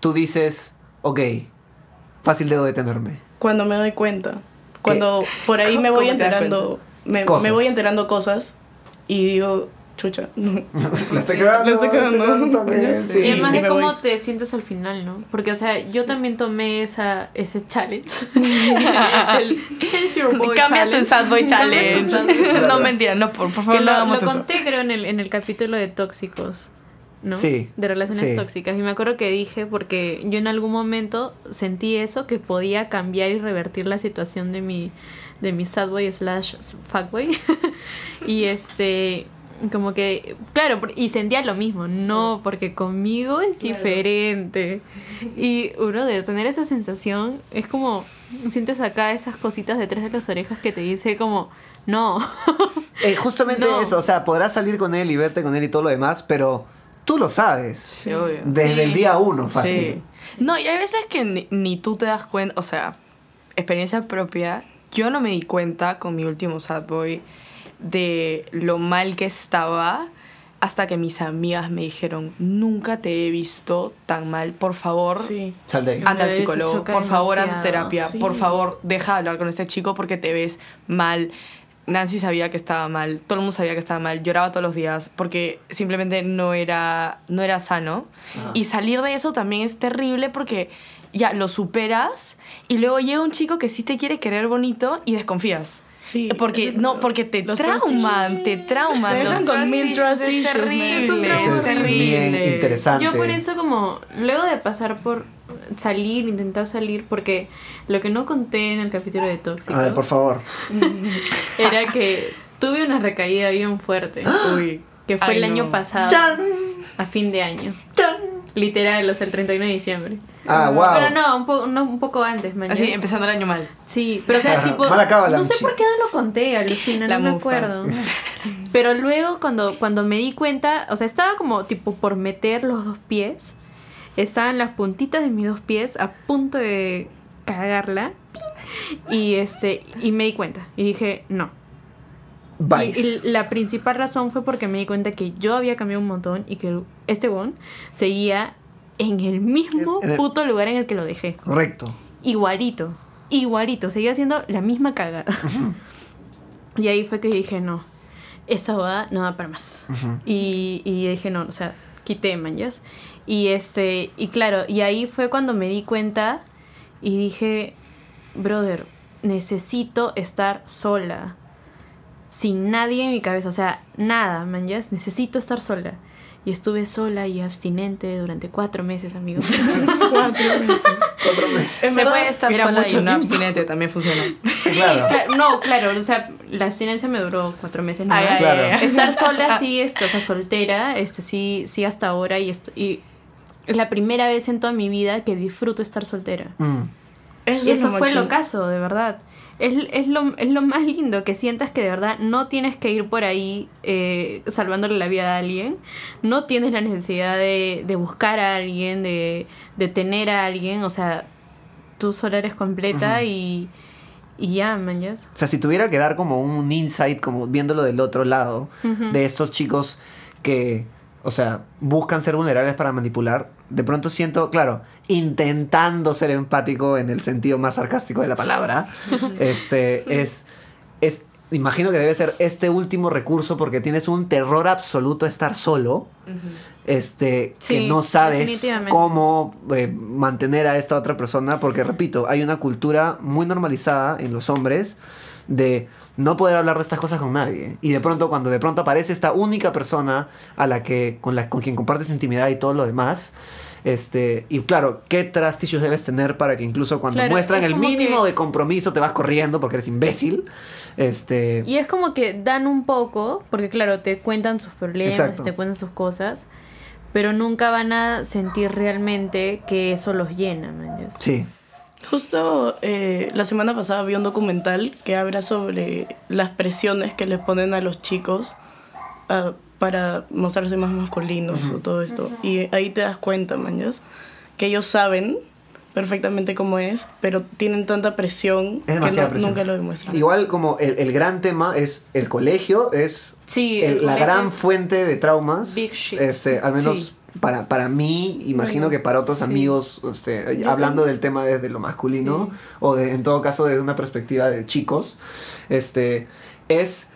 tú dices, ok, fácil debo detenerme? Cuando me doy cuenta. Cuando por ahí me voy ¿Cómo te das enterando, me, Cosas. me voy enterando cosas y digo, chucha. <laughs> La estoy cagando, La estoy cagando. también, sí. Y además me cómo voy. te sientes al final, ¿no? Porque, o sea, yo también tomé esa, ese challenge. <laughs> <laughs> el Change Your Boy Cambia tu Challenge. sad boy challenge. sad boy challenge. no, mentira, no, por, por favor, Que no lo, hagamos lo eso. conté, creo, en el, en el capítulo de tóxicos, ¿no? Sí, De relaciones sí. tóxicas. Y me acuerdo que dije, porque yo en algún momento sentí eso, que podía cambiar y revertir la situación de mi, de mi sad boy slash fuckboy. y este, como que, claro, y sentía lo mismo, no, porque conmigo es diferente. Y, bro, de tener esa sensación, es como, sientes acá esas cositas detrás de las orejas que te dice como, no. <laughs> Eh, justamente No. eso, o sea, podrás salir con él y verte con él y todo lo demás, pero tú lo sabes. Sí, obvio. Desde Sí. el día uno, fácil. Sí. No, y hay veces que ni, ni tú te das cuenta, o sea, experiencia propia, yo no me di cuenta con mi último sad boy de lo mal que estaba hasta que mis amigas me dijeron, nunca te he visto tan mal, por favor, Sí. Ah, anda al psicólogo, por favor, haz demasiado. terapia, Sí. por favor, deja de hablar con este chico porque te ves mal. Nancy sabía que estaba mal, todo el mundo sabía que estaba mal, lloraba todos los días porque simplemente no era, no era sano. Ajá. Y salir de eso también es terrible porque ya lo superas y luego llega un chico que sí te quiere querer bonito y desconfías. Sí. Porque, no, porque te los trauman, te trauman. Te Los dejan con trust mil issues trust es issues, terrible. Es un trauma Eso es terrible. bien interesante. Yo por eso como, luego de pasar por salir, intentar salir, porque lo que no conté en el capítulo de Tóxico A ver, por favor. <laughs> era que tuve una recaída bien fuerte, <gasps> Uy. que fue Ay, el año pasado, ¡Chan! a fin de año. ¡Chan! Literal, o sea, el 31 de diciembre. Ah, wow. Pero no, un, po- no, un poco antes, man. Así, empezando el año mal. Sí, pero o sea, tipo. No sé por qué no lo conté, alucina, La no me acuerdo. <laughs> Pero luego cuando, cuando me di cuenta, o sea, estaba como tipo por meter los dos pies. Estaban las puntitas de mis dos pies a punto de cagarla. Y este, y me di cuenta. Y dije, no. Y, Vice. y la principal razón fue porque me di cuenta que yo había cambiado un montón y que este bon seguía en el mismo En el- puto lugar en el que lo dejé. Correcto. Igualito, igualito, seguía haciendo la misma cagada. <laughs> y ahí fue que dije, no, esa boda no da para más. y, y dije, no, o sea, quité manjas. Y este, y claro, y ahí fue cuando me di cuenta y dije, brother, necesito estar sola. Sin nadie en mi cabeza, o sea, nada, manjas, necesito estar sola. Y estuve sola y abstinente durante cuatro meses, amigos. <laughs> Cuatro meses. Se puede estar era sola y mucho tiempo. abstinente también funciona. <laughs> Claro. Cla- No, claro, o sea, la abstinencia me duró cuatro meses Claro. Estar sola, sí, este, o sea, soltera, este, sí, sí hasta ahora y, y es la primera vez en toda mi vida que disfruto estar soltera. Mm. Y eso es fue máximo. lo caso, de verdad. Es, es, lo, es lo más lindo, que sientas que de verdad no tienes que ir por ahí eh, salvándole la vida a alguien, no tienes la necesidad de, de buscar a alguien, de, de tener a alguien, o sea, tú sola eres completa y, y ya, man, O sea, si tuviera que dar como un insight, como viéndolo del otro lado, de estos chicos que, o sea, buscan ser vulnerables para manipular, de pronto siento, claro, intentando ser empático en el sentido más sarcástico de la palabra, <laughs> este, es, es, imagino que debe ser este último recurso porque tienes un terror absoluto a estar solo, este, que no sabes cómo eh, mantener a esta otra persona, porque repito, hay una cultura muy normalizada en los hombres de no poder hablar de estas cosas con nadie. Y de pronto, cuando de pronto aparece esta única persona a la que, con, la, con quien compartes intimidad y todo lo demás, este, y claro, ¿qué trust issues debes tener para que incluso cuando Claro, muestran es el mínimo que- de compromiso te vas corriendo porque eres imbécil? Este, Y es como que dan un poco, porque claro, te cuentan sus problemas, Exacto. te cuentan sus cosas, pero nunca van a sentir realmente que eso los llena, man, sí. Justo eh, la semana pasada vi un documental que habla sobre las presiones que les ponen a los chicos ah, para mostrarse más masculinos o todo esto. Y ahí te das cuenta, mañas, que ellos saben perfectamente cómo es, pero tienen tanta presión Es que demasiada no- presión. nunca lo demuestran. Igual como el, el gran tema es el colegio, es Sí, el- el la gran es fuente de traumas. big shit. Este, al menos Sí. Para, para mí, imagino que para otros sí. amigos, este, hablando del tema desde lo masculino, Sí. o de, en todo caso desde una perspectiva de chicos, este, es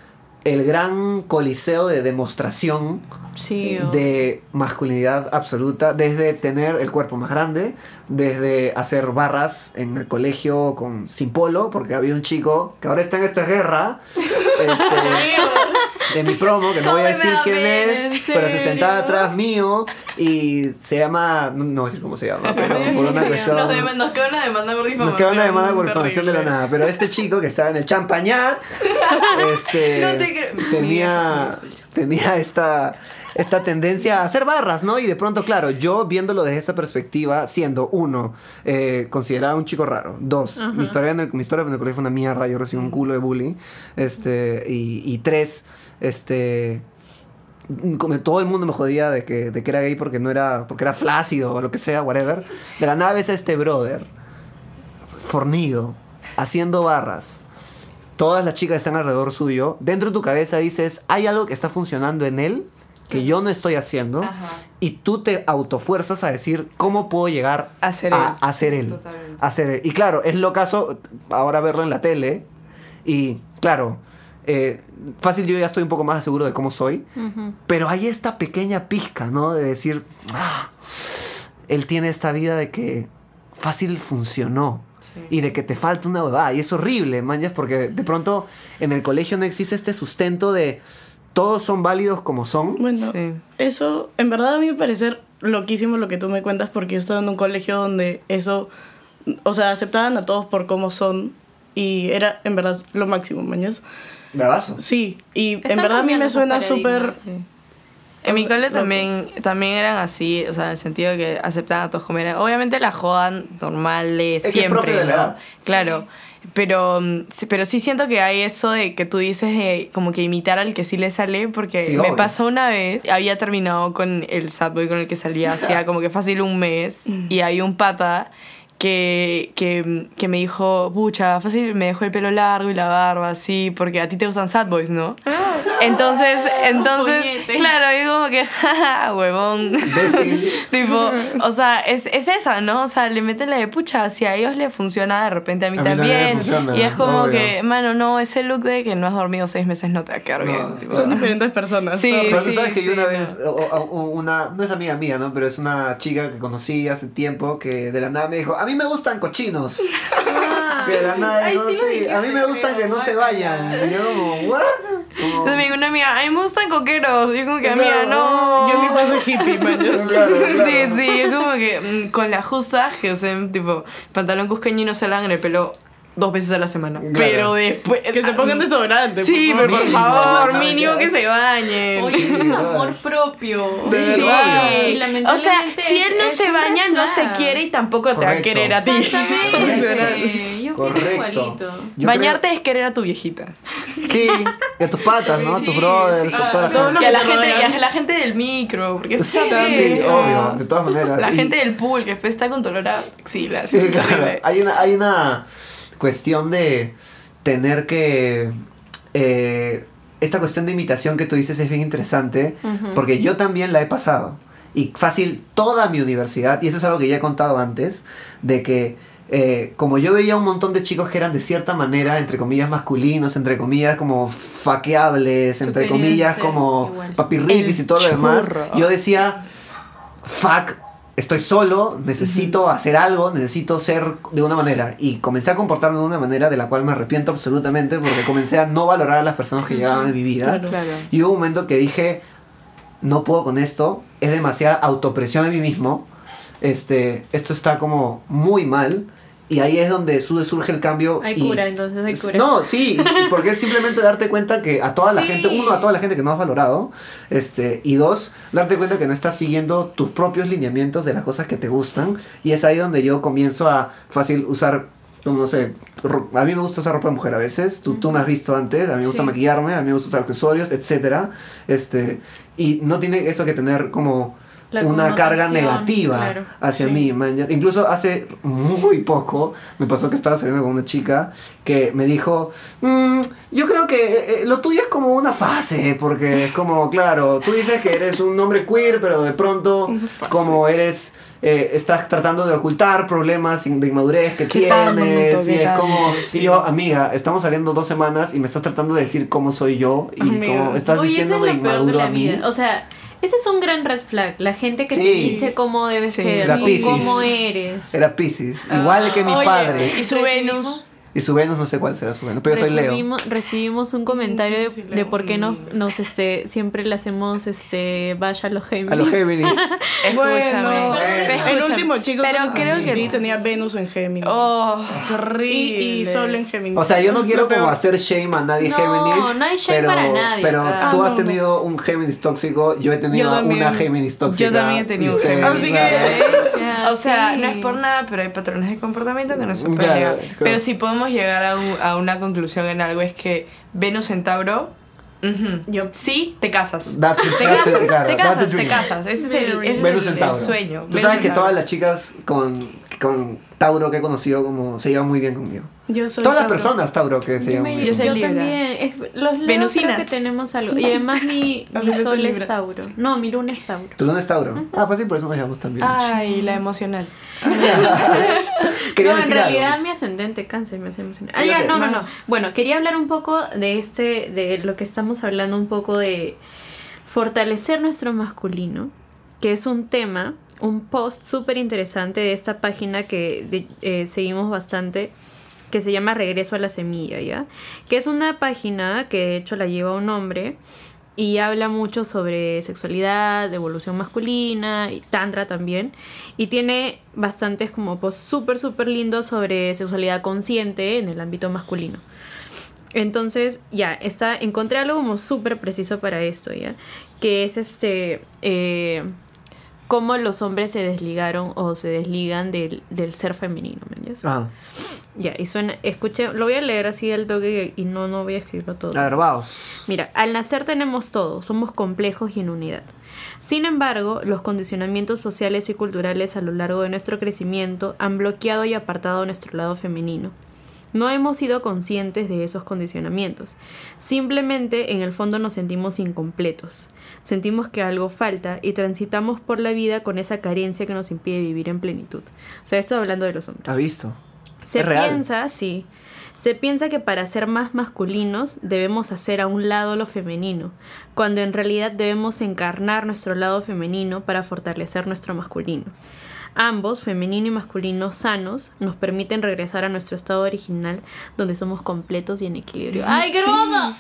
el gran coliseo de demostración Sí, de masculinidad absoluta, desde tener el cuerpo más grande, desde hacer barras en el colegio con sin polo, porque había un chico que ahora está en esta guerra, <laughs> este, de mi promo, que no voy a ¿Cómo me decir quién es, pero se sentaba atrás mío y se llama, no, no voy a decir cómo se llama, <laughs> pero por una cuestión... Nos, queda una demanda por difamación. Nos queda una demanda por difamación de la nada. Pero este chico que estaba en el champañat, <laughs> este, No te creo. tenía, tenía esta, esta tendencia a hacer barras, ¿no? Y de pronto, claro, yo viéndolo desde esta perspectiva, siendo uno, eh, considerado un chico raro, dos, mi, historia en el, mi historia en el colegio fue una mierda, yo recibí un culo de bullying, este, y, y tres, este como todo el mundo me jodía de que, de que era gay porque no era porque era flácido o lo que sea, whatever. De la nada ves a este brother fornido, haciendo barras. Todas las chicas están alrededor suyo. Dentro de tu cabeza dices, hay algo que está funcionando en él que yo no estoy haciendo. Ajá. Y tú te autofuerzas a decir, ¿cómo puedo llegar A ser él. a ser él? Totalmente. A ser él. Y claro, es lo caso ahora verlo en la tele. Y claro, eh, fácil yo ya estoy un poco más seguro de cómo soy. Pero hay esta pequeña pizca, ¿no? De decir, "Ah, él tiene esta vida de que fácil funcionó. Sí. Y de que te falta una huevada. Y es horrible, manjas, porque de pronto en el colegio no existe este sustento de todos son válidos como son. Bueno, Sí. eso en verdad a mí me parece loquísimo lo que tú me cuentas porque yo estaba en un colegio donde eso, o sea, aceptaban a todos por cómo son y era en verdad lo máximo, mañas. Bravazo. Sí, y en Están verdad a mí me suena súper... Sí. En mi cole también, también eran así, o sea, en el sentido de que aceptaban a todos como eran. Obviamente la jodan normal de Es que es siempre, propio de la ¿no? edad. Claro. Sí, pero sí siento que hay eso de que tú dices de como que imitar al que sí le sale, porque Sí, me obvio. pasó una vez, había terminado con el sad boy con el que salía hacía <laughs> como que fácil un mes, y hay un pata que, que, que me dijo, pucha, fácil me dejó el pelo largo y la barba así, porque a ti te gustan sad boys, ¿no? Entonces, entonces, Puñete. claro, yo como que, <laughs> jaja, huevón. Imbécil. <laughs> tipo, o sea, es, es esa, ¿no? O sea, le meten la de pucha, si a ellos les funciona, de repente a mí, A mí también y es como obvio. que, mano, no, ese look de que no has dormido seis meses no te va a quedar No, bien. tipo. Son diferentes personas. Sí. Pero tú sí, sabes que yo una no. vez, o- o- o una, no es amiga mía, ¿no? Pero es una chica que conocí hace tiempo que de la nada me dijo, a mí me gustan cochinos. Ah. De la nada Ay, dijo, sí lo "Sí, a mí me gustan que no se vayan. Y yo como, ¿what? Como- Entonces me dijo una amiga, ay, me gustan coqueros. Y yo como que, amiga, no. Yo en mi fase hippie, man. yo- <laughs> Claro, <laughs> claro. Sí, sí, yo como que mm, con la justa, que usen tipo pantalón cusqueño y no se lavan el pelo dos veces a la semana. Claro. Pero después. Que se pongan desodorante. Sí, por pero por favor, mínimo que se bañen. Oye, eso es amor propio. Sí, Sí. Y O sea, lamentablemente si él no se baña, no se quiere y tampoco te va a querer a ti. Exactamente. <laughs> Yo pienso Correcto. igualito. Yo Bañarte es querer a tu viejita. sí, y a tus patas, ¿no? A tus brothers, a toda la gente. Y a la te gente, y rodean. a la gente del micro, porque Sí, también, obvio, de todas maneras. La Y- gente del pool que después está con dolor a axilas. Sí, claro. horrible. Hay una, hay una cuestión de tener que... eh, esta cuestión de imitación que tú dices es bien interesante Ujú. porque yo también la he pasado. Y fácil, toda mi universidad, y eso es algo que ya he contado antes, de que eh, como yo veía un montón de chicos que eran de cierta manera, entre comillas, masculinos, entre comillas, como faqueables, entre comillas, como igual. papirriquis y todo lo demás, churro. yo decía, fuck, estoy solo, necesito hacer algo, necesito ser de una manera. Y comencé a comportarme de una manera de la cual me arrepiento absolutamente porque comencé a no valorar a las personas que llegaban en mi vida. Claro. Claro. Y hubo un momento que dije, no puedo con esto, es demasiada autopresión en mí mismo, este, esto está como muy mal. Y ahí es donde su- surge el cambio. Hay y- cura, entonces hay cura. No, sí, porque es simplemente darte cuenta que a toda la Sí. gente, uno, a toda la gente que no has valorado, este, y dos, darte cuenta que no estás siguiendo tus propios lineamientos de las cosas que te gustan. Y es ahí donde yo comienzo a fácil usar, como no sé, a mí me gusta usar ropa de mujer a veces, tú, tú me has visto antes, a mí me gusta Sí. maquillarme, a mí me gusta usar accesorios, etcétera, este, y no tiene eso que tener como La una carga negativa claro. hacia Sí. mí, man. Incluso hace muy poco me pasó que estaba saliendo con una chica que me dijo, "Mm, yo creo que eh, eh, lo tuyo es como una fase, porque es como, claro, tú dices que eres un hombre queer, pero de pronto como eres... eh, estás tratando de ocultar problemas de inmadurez que ¿Qué tal, tienes y ¿Qué es como Sí. y yo amiga estamos saliendo dos semanas y me estás tratando de decir cómo soy yo y Amiga. como estás es diciéndome inmaduro a mí vida. O sea, ese es un gran red flag. La gente que te dice cómo debe Sí. ser cómo eres. era Pisces igual que mi Oye, padre y su Venus. Y su Venus no sé cuál será su Venus, pero yo soy Leo. recibimos, recibimos un comentario No de, sé si de Leo. por qué nos, Mm. nos este, siempre le hacemos este vaya a los Géminis. A los Géminis. <laughs> Escúchame. Bueno, el escúchame. último chico Pero que creo que tenía Venus en Géminis. Oh, y, horrible. y Sol en Géminis. O sea, yo no quiero como hacer shame a nadie No, Géminis. no hay shame pero, para nadie Pero tú has no, no. tenido un Géminis tóxico, yo he tenido Yo una Géminis tóxica. Yo también he tenido un Géminis. Así que- O sea, sí. no es por nada, pero hay patrones de comportamiento que no se pueden claro. Pero si podemos llegar a, un- a una conclusión en algo es que Venus en Tauro, ujú, Yo- sí, te casas. That's, Te that's casas, it, claro, te casas, te casas. Ese es el, ese es Venus el- en Tauro. el sueño. Tú Venus sabes que todas las chicas con, con Tauro que he conocido como se llevan muy bien conmigo. Yo soy Todas las personas Tauro que se llevan muy yo bien. soy yo Libra. también. Es- los Leo creo que tenemos algo. Y además mi, <laughs> mi sol es. Tauro. No, mi luna es Tauro. Tu luna es Tauro. Ah, fácil, por eso nos llevamos también. Ay, la emocional. <laughs> Quería no, en realidad algo. mi ascendente cáncer me hace emocionar. Ah, ya, no, no, no. Bueno, quería hablar un poco de este, de lo que estamos hablando un poco de fortalecer nuestro masculino, que es un tema, un post súper interesante de esta página que eh, seguimos bastante, que se llama Regreso a la Semilla, ¿ya? Que es una página que de hecho la lleva un hombre y habla mucho sobre sexualidad, evolución masculina y tantra también. Y tiene bastantes como posts súper, súper lindos sobre sexualidad consciente en el ámbito masculino. Entonces, ya, está, encontré algo como súper preciso para esto, ¿ya? Que es este, eh, cómo los hombres se desligaron o se desligan del, del ser femenino, ¿me entiendes? Ah, Ya, y suena, escuché, lo voy a leer así al toque y no, no voy a escribirlo todo. a ver, vamos. Mira, al nacer tenemos todo, somos complejos y en unidad. Sin embargo, los condicionamientos sociales y culturales a lo largo de nuestro crecimiento han bloqueado y apartado nuestro lado femenino. No hemos sido conscientes de esos condicionamientos. Simplemente en el fondo nos sentimos incompletos. Sentimos que algo falta y transitamos por la vida con esa carencia que nos impide vivir en plenitud. O sea, esto hablando de los hombres. ¿Has visto? Se piensa, sí. Se piensa que para ser más masculinos debemos hacer a un lado lo femenino, cuando en realidad debemos encarnar nuestro lado femenino para fortalecer nuestro masculino. Ambos, femenino y masculino, sanos, nos permiten regresar a nuestro estado original, donde somos completos y en equilibrio. ¡Ay, qué hermoso!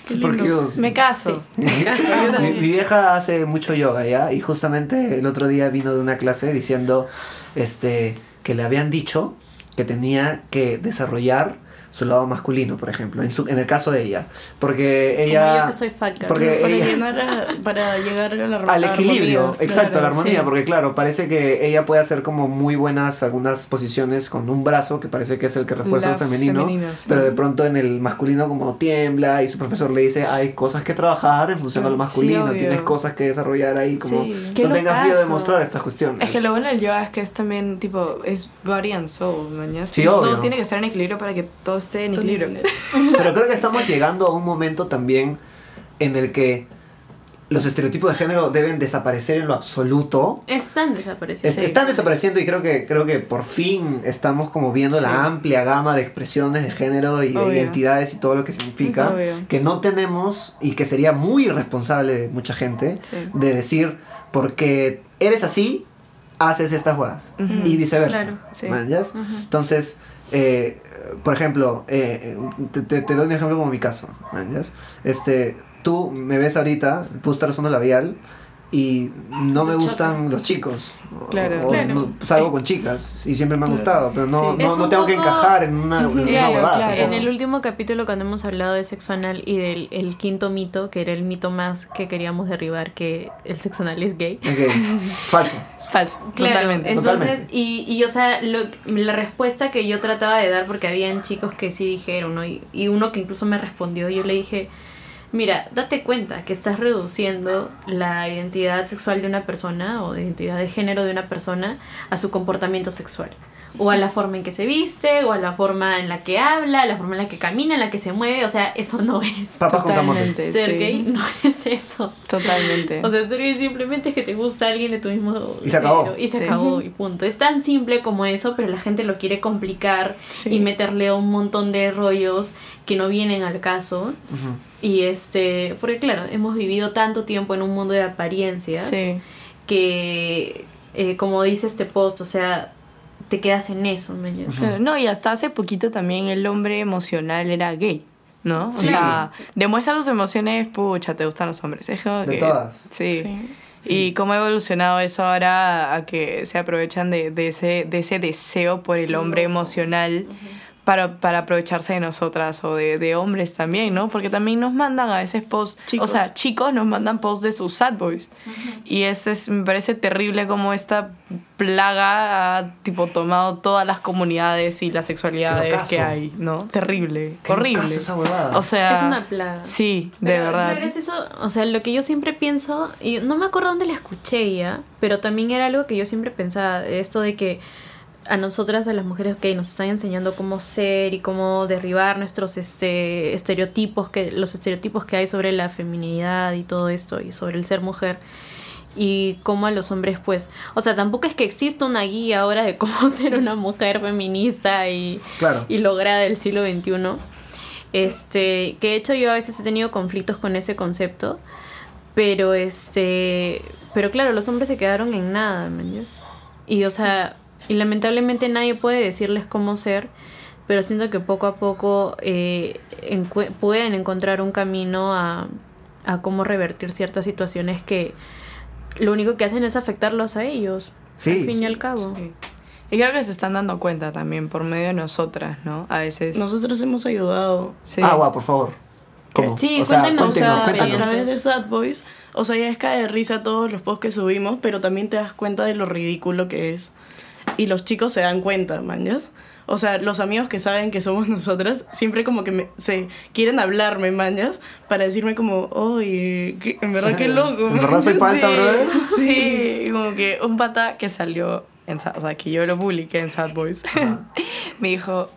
Me caso. Me caso. yo Mi, mi vieja hace mucho yoga, ¿ya? Y justamente el otro día vino de una clase diciendo este, que le habían dicho que tenía que desarrollar su lado masculino, por ejemplo, en, su, en el caso de ella. Porque Como ella... yo que soy girl. porque Para, ella- llenar a- para llegar a la <laughs> al armonía, equilibrio, exacto, a la claro, armonía, sí. porque claro, parece que ella puede hacer como muy buenas algunas posiciones con un brazo, que parece que es el que refuerza el femenino, femenino, sí. pero de pronto en el masculino como tiembla y su profesor le dice, hay cosas que trabajar en función Sí, masculino, obvio. tienes cosas que desarrollar ahí, como Sí. No tengas miedo de mostrar estas cuestiones. Es que lo bueno del yoga es que es también tipo, es body and soul, mañana. Sí, Todo obvio. tiene que estar en equilibrio para que todo esté en Todo equilibrio. en- <laughs> Pero creo que estamos llegando a un momento también en el que los estereotipos de género deben desaparecer en lo absoluto. Están desapareciendo. Es- Están desapareciendo y creo que creo que por fin estamos como viendo Sí. la amplia gama de expresiones de género y de Obvio. identidades y todo lo que significa Obvio. que no tenemos y que sería muy irresponsable de mucha gente Sí. de decir porque eres así haces estas jugadas Ujú. y viceversa Claro. Sí. ¿manjas? Ujú. entonces eh, por ejemplo eh, te, te- te doy un ejemplo como mi caso este tú me ves ahorita puse estar usando labial y no me gustan los chicos. Claro. o Claro. no- salgo con chicas y siempre me han gustado, pero no, Sí. no, no tengo que poco- encajar en una, en una huevada claro. En el último capítulo cuando hemos hablado de sexo anal y del el quinto mito, que era el mito más que queríamos derribar, que el sexo anal es gay. Ok, Falso. <laughs> Falso, Claro, totalmente. entonces, Totalmente. y, y o sea, lo- la respuesta que yo trataba de dar, porque habían chicos que sí dijeron, ¿no? y, y uno que incluso me respondió, yo le dije, mira, date cuenta que estás reduciendo la identidad sexual de una persona o de identidad de género de una persona a su comportamiento sexual. O a la forma en que se viste, o a la forma en la que habla, a la forma en la que camina, en la que se mueve. O sea, eso no es. Papas con. Totalmente. Ser sí. gay <laughs> no es eso. Totalmente. O sea, ser gay simplemente es que te gusta alguien de tu mismo Y se acabó. género, Y se Sí. acabó y punto. Es tan simple como eso, pero la gente lo quiere complicar Sí. y meterle un montón de rollos que no vienen al caso. Y este, porque claro, hemos vivido tanto tiempo en un mundo de apariencias Sí. que, eh, como dice este post, o sea, te quedas en eso, ¿me? Claro, No, y hasta hace poquito también el hombre emocional era gay, ¿no? O sea, demuestra tus emociones, pucha, te gustan los hombres. Es como De que- todas. Sí. Sí. Y cómo ha evolucionado eso ahora a que se aprovechan de, de ese, de ese deseo por el hombre emocional para, para aprovecharse de nosotras o de, de hombres también, ¿no? Porque también nos mandan a veces posts, Chicos. o sea, chicos nos mandan posts de sus sad boys. Y este es, me parece terrible como esta plaga ha tipo tomado todas las comunidades y las sexualidades que hay, ¿no? Terrible, Qué horrible. esa huevada. O sea, Es una plaga. sí, de Pero, verdad. es eso, o sea, lo que yo siempre pienso, y no me acuerdo dónde la escuché ya, pero también era algo que yo siempre pensaba, esto de que a nosotras, a las mujeres, ok, nos están enseñando cómo ser y cómo derribar nuestros este, estereotipos, que, los estereotipos que hay sobre la feminidad y todo esto, y sobre el ser mujer. Y cómo a los hombres, pues, o sea, tampoco es que exista una guía ahora de cómo <laughs> ser una mujer feminista y, Claro. y lograda del siglo XXI. Este, que de hecho yo a veces he tenido conflictos con ese concepto, pero este, pero claro, los hombres se quedaron en nada, ¿me entiendes? Y o sea, y lamentablemente nadie puede decirles cómo ser, pero siento que poco a poco eh, pueden encontrar un camino a, a cómo revertir ciertas situaciones que lo único que hacen es afectarlos a ellos, Sí. al fin y al cabo. Sí. Y creo que se están dando cuenta también por medio de nosotras, ¿no? A veces. Nosotros hemos ayudado. Sí. Agua, por favor. ¿Cómo? Sí, o sea, cuéntenos, O cuéntenos, sea, a cuéntenos. través de Sad Boys, o sea, ya es cae de risa todos los posts que subimos, pero también te das cuenta de lo ridículo que es. Y los chicos se dan cuenta, mañas. O sea, los amigos que saben que somos nosotras, siempre como que me- se quieren hablarme, mañas, para decirme como, oye, en verdad qué <laughs> loco. ¿En verdad soy palta, <laughs> Sí, brother? Sí, como que un pata que salió, en, o sea, que yo lo publiqué en Sad Boys, <laughs> me dijo,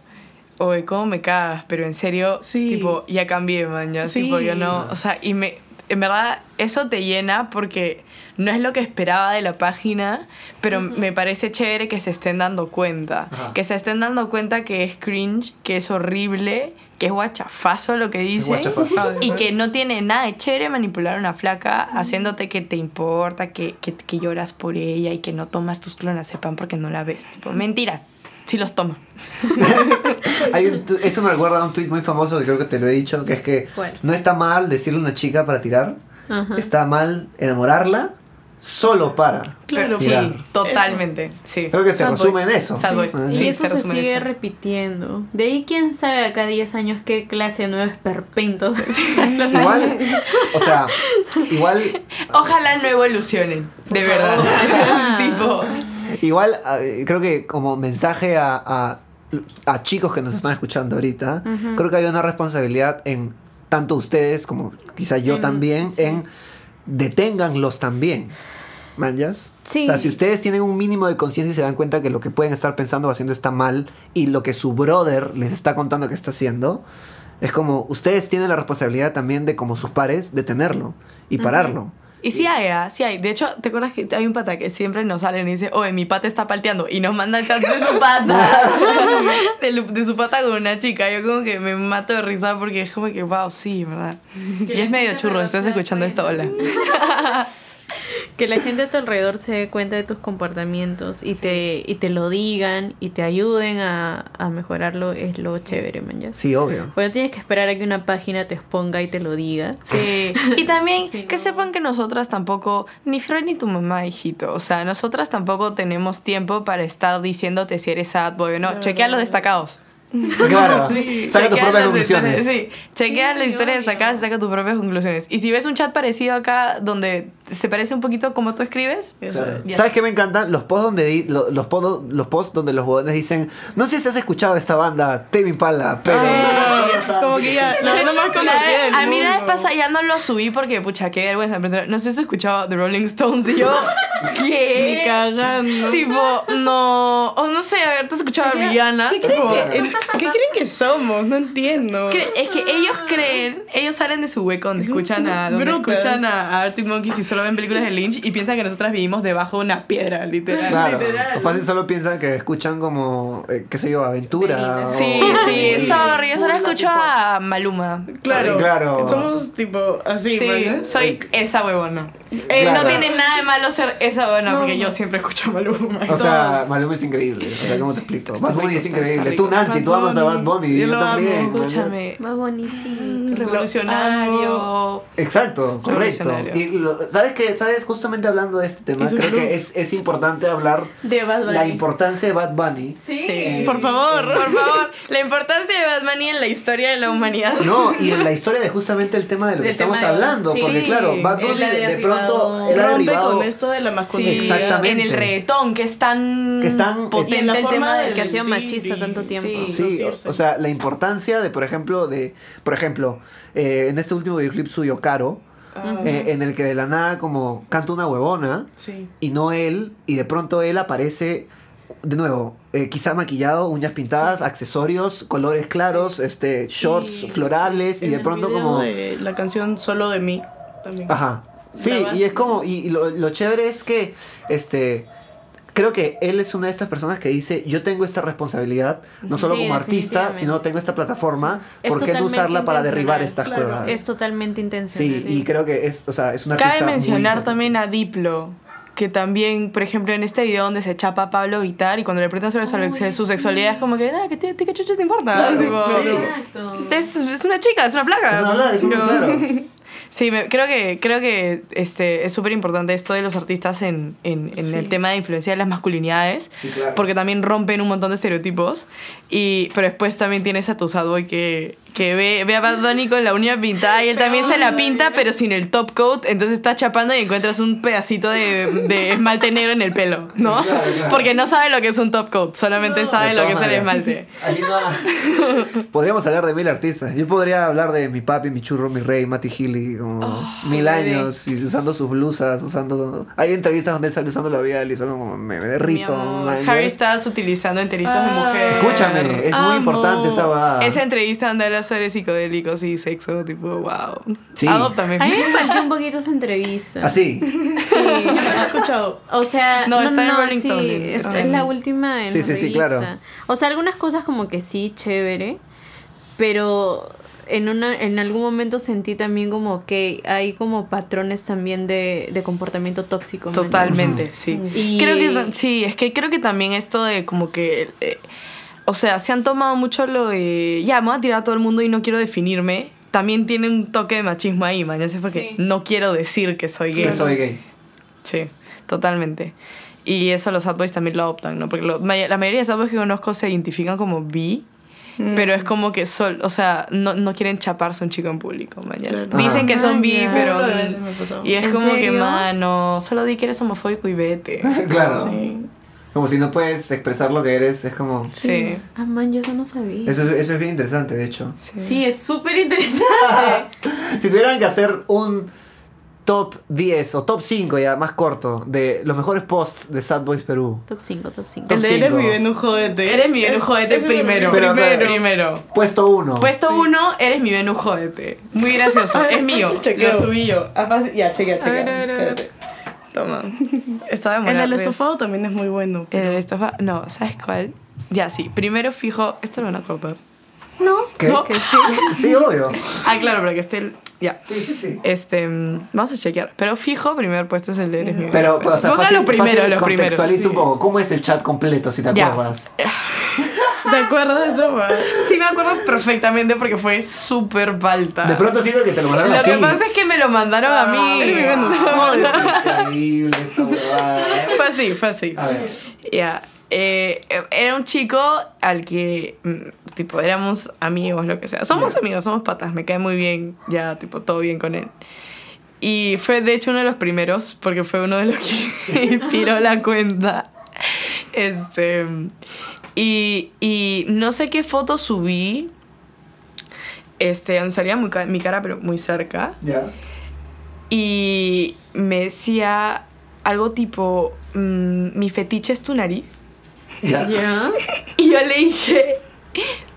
oye, ¿cómo me cagas? Pero en serio, Sí. tipo, ya cambié, ya, Sí. tipo, yo no, o sea, y me, en verdad, eso te llena porque no es lo que esperaba de la página, pero me parece chévere que se estén dando cuenta, Ajá. que se estén dando cuenta que es cringe, que es horrible que es guachafazo lo que dice. Guachafazo. y que no tiene nada de chévere manipular a una flaca haciéndote que te importa, que, que, que lloras por ella y que no tomas tus clonazepam porque no la ves. Tipo, mentira, sí los toma. <laughs> Hay un tu- eso me recuerda a un tweet muy famoso que creo que te lo he dicho, que es que no está mal decirle a una chica para tirar, Ajá. está mal enamorarla solo para. Claro, sí, totalmente. Sí. Creo que se Sad resume boys. en eso. Y Sí, eso se sigue eso. repitiendo. De ahí quién sabe acá 10 años qué clase de nuevo esperpento. <laughs> Igual, o sea, igual Ojalá no evolucionen, de verdad. <laughs> Tipo, Igual, eh, creo que como mensaje a, a, a chicos que nos están escuchando ahorita, creo que hay una responsabilidad en tanto ustedes como quizá yo también, sí. en deténganlos también. ¿Manjas? Sí. O sea, si ustedes tienen un mínimo de conciencia y se dan cuenta que lo que pueden estar pensando o haciendo está mal y lo que su brother les está contando que está haciendo, es como ustedes tienen la responsabilidad también de, como sus pares, detenerlo y pararlo. Y sí hay, ¿ah? sí hay. De hecho, ¿te acuerdas que hay un pata que siempre nos sale y dice, oye, mi pata está palteando? Y nos manda el chat de su <laughs> pata. de, lu- de su pata con una chica. Yo como que me mato de risa porque es como que, wow, sí, ¿verdad? Y es medio churro, estás escuchando esto, hola. <laughs> que la gente a tu alrededor se dé cuenta de tus comportamientos y te, y te lo digan y te ayuden a, a mejorarlo es lo chévere, man. ¿ya? Sí, obvio. Pues no tienes que esperar a que una página te exponga y te lo diga. Sí. <laughs> Y también Sí, que no. sepan que nosotras tampoco, ni Freud ni tu mamá, hijito. O sea, nosotras tampoco tenemos tiempo para estar diciéndote si eres sad boy o no. Chequea los destacados. <laughs> Claro. Sí, Saca tus propias conclusiones. Sí, chequea Sí, las historias destacadas y saca tus propias conclusiones. Y si ves un chat parecido acá donde se parece un poquito como tú escribes, Claro. Ya. ¿Sabes qué me encantan? Los posts donde di- lo- los, podos- los posts donde los jóvenes dicen, no sé si has escuchado esta banda, Tame Impala, pero Ah, como que ya, la banda más La a mí la vez pasada ya no lo subí porque, pucha, qué vergüenza. pero No sé si has escuchado The Rolling Stones y yo, <laughs> Ni ¿qué? cagando. Tipo, no. O no sé, a ver, ¿tú has escuchado a Rihanna? ¿Qué creen, que, ¿Qué creen que somos? No entiendo. cre- Es que ellos creen, ellos salen de su hueco donde escuchan a, donde Brutas. escuchan a, a Arctic Monkeys y solo ven películas de Lynch y piensan que nosotras vivimos debajo de una piedra, literal. Claro, literal. o fácil solo piensan que escuchan como, eh, qué sé yo, aventura. o- Sí, sí, sorry, yo solo escucho tipo- a Maluma. Claro, Claro. Somos tipo así, Sí, ¿verdad? soy esa huevona. Eh, Claro. No tiene nada de malo ser esa huevona No, porque yo siempre escucho a Maluma. O sea, Maluma es increíble. O sea, ¿cómo te explico? Bad Bunny es increíble. Tú, Nancy, tú Bad amas a Bad Bunny. Bunny. Yo Yo, lo también. amo. man. Escúchame. Más bonito. Revolucionario. Exacto, correcto. Revolucionario. Y lo- sabes que, sabes, justamente hablando de este tema, creo que es, es importante hablar De Bad Bunny. la importancia de Bad Bunny. Sí. Sí. Por favor. Por favor, la importancia de Bad Bunny en la historia de la humanidad. No, y en la historia de justamente el tema de lo que estamos de- hablando, sí. porque claro, Bad Bunny de, de pronto Rompe derribado con esto de la masculinidad. Exactamente. En el reggaetón, que es tan, Que es tan- potente en la el forma tema del del que ha sido machista tanto tiempo. sí, Sí, o sea, la importancia de, por ejemplo, de, por ejemplo, eh, en este último videoclip suyo, Caro, Eh, en el que de la nada como canta una huevona sí. y no él, y de pronto él aparece de nuevo, eh, quizá maquillado, uñas pintadas, accesorios, colores claros, este, shorts Y florales y de pronto como... de la canción Solo de mí también. Ajá. Sí, y es como, y, y lo, lo chévere es que, este, creo que él es una de estas personas que dice, yo tengo esta responsabilidad, no solo Sí, como artista, sino tengo esta plataforma, Es ¿por qué no usarla para derribar estas claro. cuevas? Es totalmente intencional. Sí, y creo que es, o sea, es una artista Cabe muy mencionar importante. también a Diplo, que también, por ejemplo, en este video donde se chapa a Pablo Vitar y cuando le preguntan sobre su, Ay, su sí. sexualidad es como que, nada, ¿qué, te- qué chucha te importa? Claro, Tipo, sí. Exacto. es, es una chica, es una placa. Es una placa, es un- claro. <laughs> Sí, me- creo que, creo que este, es súper importante esto de los artistas en, en, en el tema de influencia de las masculinidades. Sí, claro. Porque también rompen un montón de estereotipos. Y, pero después también tienes a tu sad boy que, que ve, ve a Bad Bunny con la uña pintada y él también se la pinta, pero sin el top coat. Entonces estás chapando y encuentras un pedacito de, de esmalte negro en el pelo, ¿no? Claro, claro. Porque no sabe lo que es un top coat, solamente sabe lo que es el esmalte. Ahí va. Podríamos hablar de mil artistas. Yo podría hablar de mi papi, mi churro, mi rey, Matty Healy, como Oh, mil años, y usando sus blusas, usando... Hay entrevistas donde él sale usando labial y solo como me, me derrito. Harry. Styles utilizando enterizos de Ah, mujer. Escúchame, es muy importante esa va. Esa entrevista donde habla sobre psicodélicos y sexo, tipo, wow. Sí. Adóptame. A mí me faltó un poquito esa entrevista. Así. Sí. ¿No has escuchado? O sea, <laughs> No, no, está en Rolling sí, Stone, es, la última en Sí, sí, sí, claro. O sea, algunas cosas como que sí, chévere. pero en, una, en algún momento sentí también como que hay como patrones también de, de comportamiento tóxico. ¿me Totalmente, sí. Y- Creo que sí, es que creo que también esto de como que eh, o sea, se han tomado mucho lo de ya, me voy a tirar a todo el mundo y no quiero definirme. También tiene un toque de machismo ahí, man. sé porque Sí. no quiero decir que soy gay. Que soy gay. Sí, totalmente. Y eso los sad boys también lo adoptan, ¿no? Porque lo- la mayoría de sad boys que conozco se identifican como bi, Mm. pero es como que sol, o sea, no, no quieren chaparse a un chico en público, mañana. Claro. Dicen que son Ah, bi, pero... Pasado. Y es ¿En como que, mano, solo di que eres homofóbico y vete. <laughs> claro. Sí. Como si no puedes expresar lo que eres, es como... Sí. Ah, man, yo eso no sabía. Eso, eso es bien interesante, de hecho. Sí, es súper interesante. <laughs> Si tuvieran que hacer un top 10 o top 5 ya más corto de los mejores posts de Sad Boys Perú. top 5, top 5. Top El de eres mi Venus, jódete. Eres mi el primero. Pero, primero. pero- primero. Puesto 1. Puesto uno, eres mi Venus, jódete. Muy gracioso. <laughs> Es mío. chequeo. Lo subí yo. Ah, Ya, chequea, chequea. ver, a ver, a ver. Toma. <laughs> Estaba El de del molar, estofado también es muy bueno. El del estofado. No, ¿sabes cuál? Ya, sí. Primero fijo. Esto lo van a cortar. No, ¿Qué? No. que sí. <laughs> Sí, obvio. Ah, claro, para que esté el. Ya. Sí, sí, sí. Este. mm, Vamos a chequear. Pero fijo, primer puesto es el de eres mi Pero, o sea, fácil, lo primero, fácil lo primero. contextualiza un poco. ¿Cómo es el chat completo, si te Ya. acuerdas? <laughs> ¿Te acuerdas de eso, ma? Sí, me acuerdo perfectamente porque fue súper falta. De pronto siento que te lo mandaron a Lo ti. que pasa es que me lo mandaron a mí. Venus. Increíble esta huevada. Fue así, fue así. A ver. Ya. eh, era un chico al que, mm, tipo, éramos amigos, lo que sea. Somos amigos, somos patas, me cae muy bien, ya, tipo, todo bien con él. Y fue, de hecho, uno de los primeros, porque fue uno de los que <laughs> inspiró la cuenta. Este. Y, y no sé qué foto subí. Este, salía muy ca- mi cara, pero muy cerca. Ya. Y me decía algo tipo, mm, mi fetiche es tu nariz. Ya. Ya. Y yo le dije,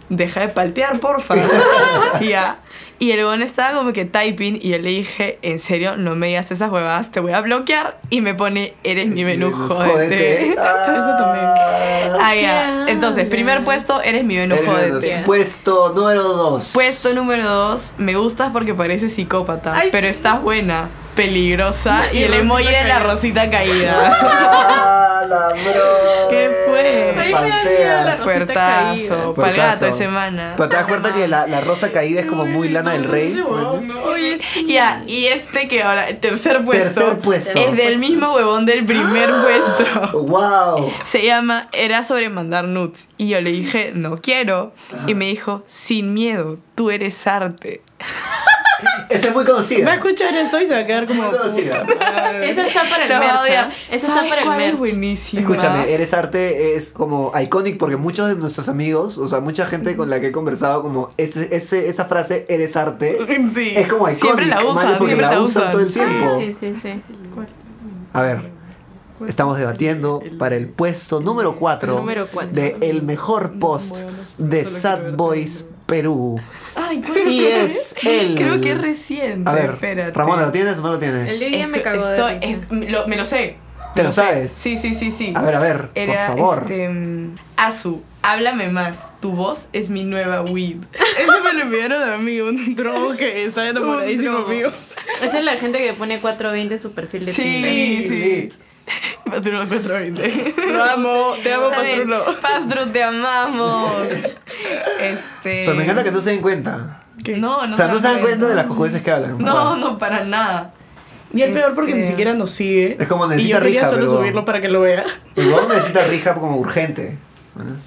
deja de paltear, porfa. <laughs> Ya. Y el weón estaba como que typing y yo le dije, en serio, no me digas esas huevadas, te voy a bloquear. Y me pone, eres mi menú, jódete. <laughs> Eso también. Ah. ¿Qué Entonces, primer puesto, eres mi menú, jódete. Puesto número 2. Puesto número dos, me gustas porque pareces psicópata, Ay, pero sí. estás buena, peligrosa y, <laughs> Y el emoji de la rosita caída. Ah, <laughs> la bro. ¿Qué fue? Ay, me da miedo la Palteas. rosita Fuertazo, caída. para el gato de semana. Pero te das cuenta que la, la rosa caída es como muy lana del rey. ¿entiendes? Oye, sí. Ya, y este que ahora, el tercer puesto, Tercer puesto. es del mismo huevón del primer puesto. Wow. Se llama Era sobre mandar nudes. Y yo le dije, no quiero. Y me dijo, sin miedo, tú eres arte. <laughs> <laughs> Esa es muy Va a conocida. escuchar esto y se va a quedar como. Muy conocida. Esa está para el Lo merch. odia. ¿ah? Esa está ¿Sabes para el cuál es merch. buenísima? Escúchame, Eres Arte es como iconic porque muchos de nuestros amigos, o sea, mucha gente con la que he conversado, como ese, ese, esa frase, Eres Arte, <laughs> Sí. es como iconic. Siempre la usan, porque siempre la, la usan todo el tiempo. Sí, sí, sí. A ver, estamos debatiendo para el puesto número 4 Número cuatro. de el mejor post de Sad Boys Perú. Ay, ¿cuál Y es el... Creo que es reciente. A ver, espérate. Ramona, ¿lo tienes o no lo tienes? El de- Ella me cagó de risa. es- me lo, me lo sé. ¿Te lo sabes? Sí, sí, sí, sí. A ver, a ver, Era, por favor. Este, mm, Azu, háblame más. Tu voz es mi nueva weed. <laughs> Eso me lo enviaron a mí, un drogo que está enamoradísimo drogo. mío. Esa es la gente que pone 420 en su perfil de Sí. Tinder. Lit. <laughs> Patrulo 420. Lo amo, te amo. Patrulo. Pastro, te amamos. Este. Pero me encanta que no se den cuenta. No, no o sea, no se dan cuenta de las cojones que hablan. No, no, para nada. Y el peor porque Este- ni siquiera nos sigue. Es como y necesita yo quería rija, solo pero- subirlo para que lo vea. Huevón necesita rija como urgente.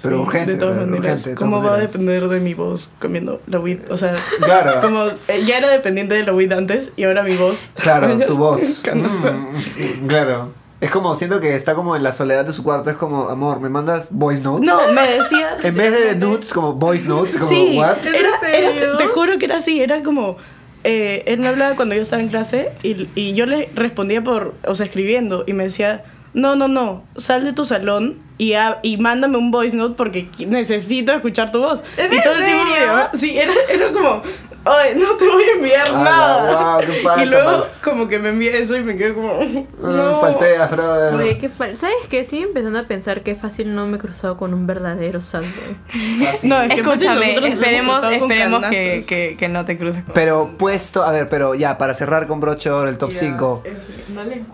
Pero Sí, urgente. De todas pero maneras. urgente, de todas ¿Cómo va a maneras. depender de mi voz comiendo la weed? O sea, <laughs> Claro. como eh, ya era dependiente de la weed antes y ahora mi voz. Claro, <laughs> tu voz. Mm, claro. Es como, siento que está como en la soledad de su cuarto. Es como, amor, ¿me mandas voice notes? No, me decía. <laughs> En vez de nudes, como voice notes, como, Sí, what? ¿Es era, era- te juro que era así, era como, eh, él me hablaba cuando yo estaba en clase y, y yo le respondía por, o sea, escribiendo y me decía, no, no, no, sal de tu salón y, ha- y mándame un voice note porque necesito escuchar tu voz. ¿Es y todo el tiempo sí, era, era como, Oye, no te voy a enviar Ala, nada. guau, qué <laughs> falta, y luego, man. como que me envía eso y me quedo como. Ah, No. Palteas, brother. Oye, qué fal- ¿Sabes qué? Estoy empezando a pensar que fácil no me he cruzado con un verdadero sad boy. Fácil. No, es que fácil Escúchame, esperemos, esperemos que, que, que no te cruces con Pero puesto, a ver, pero ya, para cerrar con broche de oro el top 5.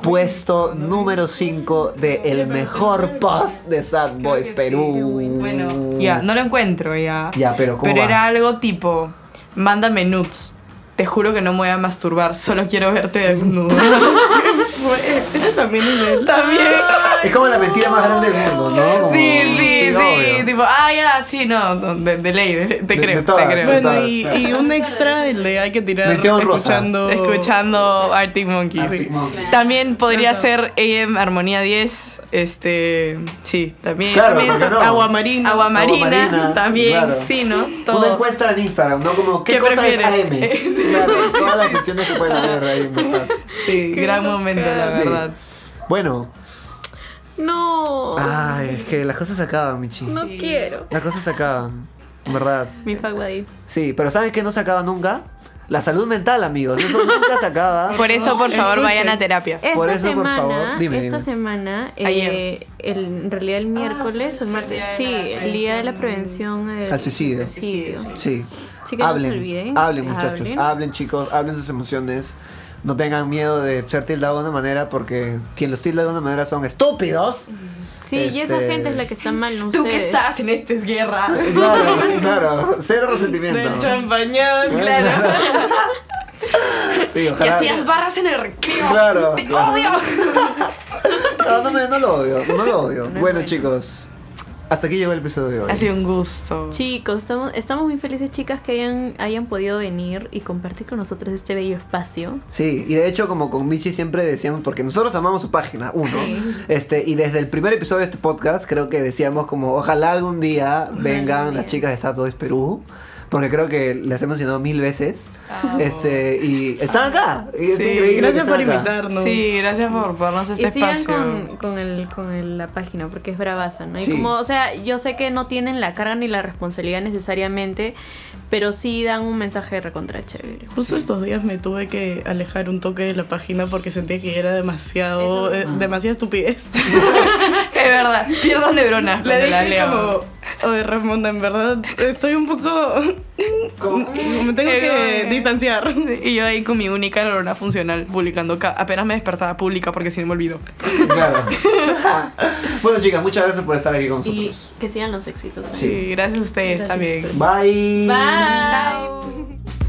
Puesto número 5 de el mejor post de Sad Boys Perú. Bueno, ya, no lo encuentro ya. Ya, pero ¿cómo Pero va? era algo tipo, mándame nudes. Te juro que no me voy a masturbar, solo quiero verte desnudo. <laughs> También es. También. Es como la mentira más grande del mundo, ¿no? Como- Sí, sí, sí, tipo, ah, ya, sí, no, no, de, de ley, de- te De- creo, de todas, te creo. Bueno, todas, y, claro. y un extra le hay que tirar Mención rosa. escuchando. Escuchando Arctic Monkeys. Arctic Monkeys. También podría ser AM Armonía 10, este, sí, también. Claro, también ¿por qué no? Agua marina. Agua marina, marina, también, claro. sí, ¿no? Una Todo. encuesta en Instagram, ¿no? Como, ¿qué, ¿Qué cosa es? AM? <laughs> Claro, todas las secciones que pueden haber ahí, en verdad. Sí, gran momento, la Sí. verdad. Bueno, No. ay, es que las cosas se acaban, Michi. No quiero. Las cosas se acaban, en verdad. Mi buddy. Sí, pero ¿saben qué no se acaba nunca? La salud mental, amigos. Eso nunca se acaba. <laughs> Por eso, por favor, Escuchen. vayan a terapia. Esta Por eso, por favor, dime, esta dime. semana, eh, el- en realidad el miércoles o el martes, sí, el día de la prevención del Al suicidio. suicidio. Sí. Así que no se hablen, olviden. hablen muchachos, hablen. hablen chicos, hablen sus emociones. No tengan miedo de ser tildados de una manera porque quien los tilda de una manera son estúpidos. Sí, y esa Este- gente es la que está mal, no Tú ustedes. que estás en esta guerra. Claro, claro, cero resentimiento. Del champañón, Claro. <laughs> Sí, Que ojalá. hacías barras en el recreo. Claro, Te claro. odio. <laughs> No, no, me- no lo odio, no lo odio. No es bueno, bueno. chicos, hasta aquí llegó el episodio de hoy. Ha sido un gusto. Chicos, estamos, estamos muy felices, chicas, que hayan, hayan podido venir y compartir con nosotros este bello espacio. Sí, y de hecho como con Michi siempre decíamos, porque nosotros amamos su página, uno, Sí. este, y desde el primer episodio de este podcast creo que decíamos como ojalá algún día vengan las chicas de Sad Boys Perú, porque creo que les hemos llenado mil veces, este, y están acá, y es Sí, increíble. Gracias que por acá. invitarnos. Sí, gracias por darnos este y sigan espacio. con, con, el, con el- la página porque es bravaza, ¿no? Y Sí. como, o sea, yo sé que no tienen la carga ni la responsabilidad necesariamente, pero sí dan un mensaje recontra chévere. Justo estos días me tuve que alejar un toque de la página porque sentía que era demasiado, eh, demasiada estupidez. <laughs> <laughs> Es verdad, pierdo neuronas Le cuando la dije leo. como, oye Ramonda, en verdad estoy un poco... me tengo Eh, que eh. distanciar. Y yo ahí con mi única neurona funcional publicando. ca- Apenas me despertaba pública porque si no me olvido. Claro. <laughs> bueno chicas, muchas gracias por estar aquí con Y nosotros. que sigan los éxitos. ¿eh? Sí. Sí, gracias a ustedes Gracias. también. Bye. Bye. Chao.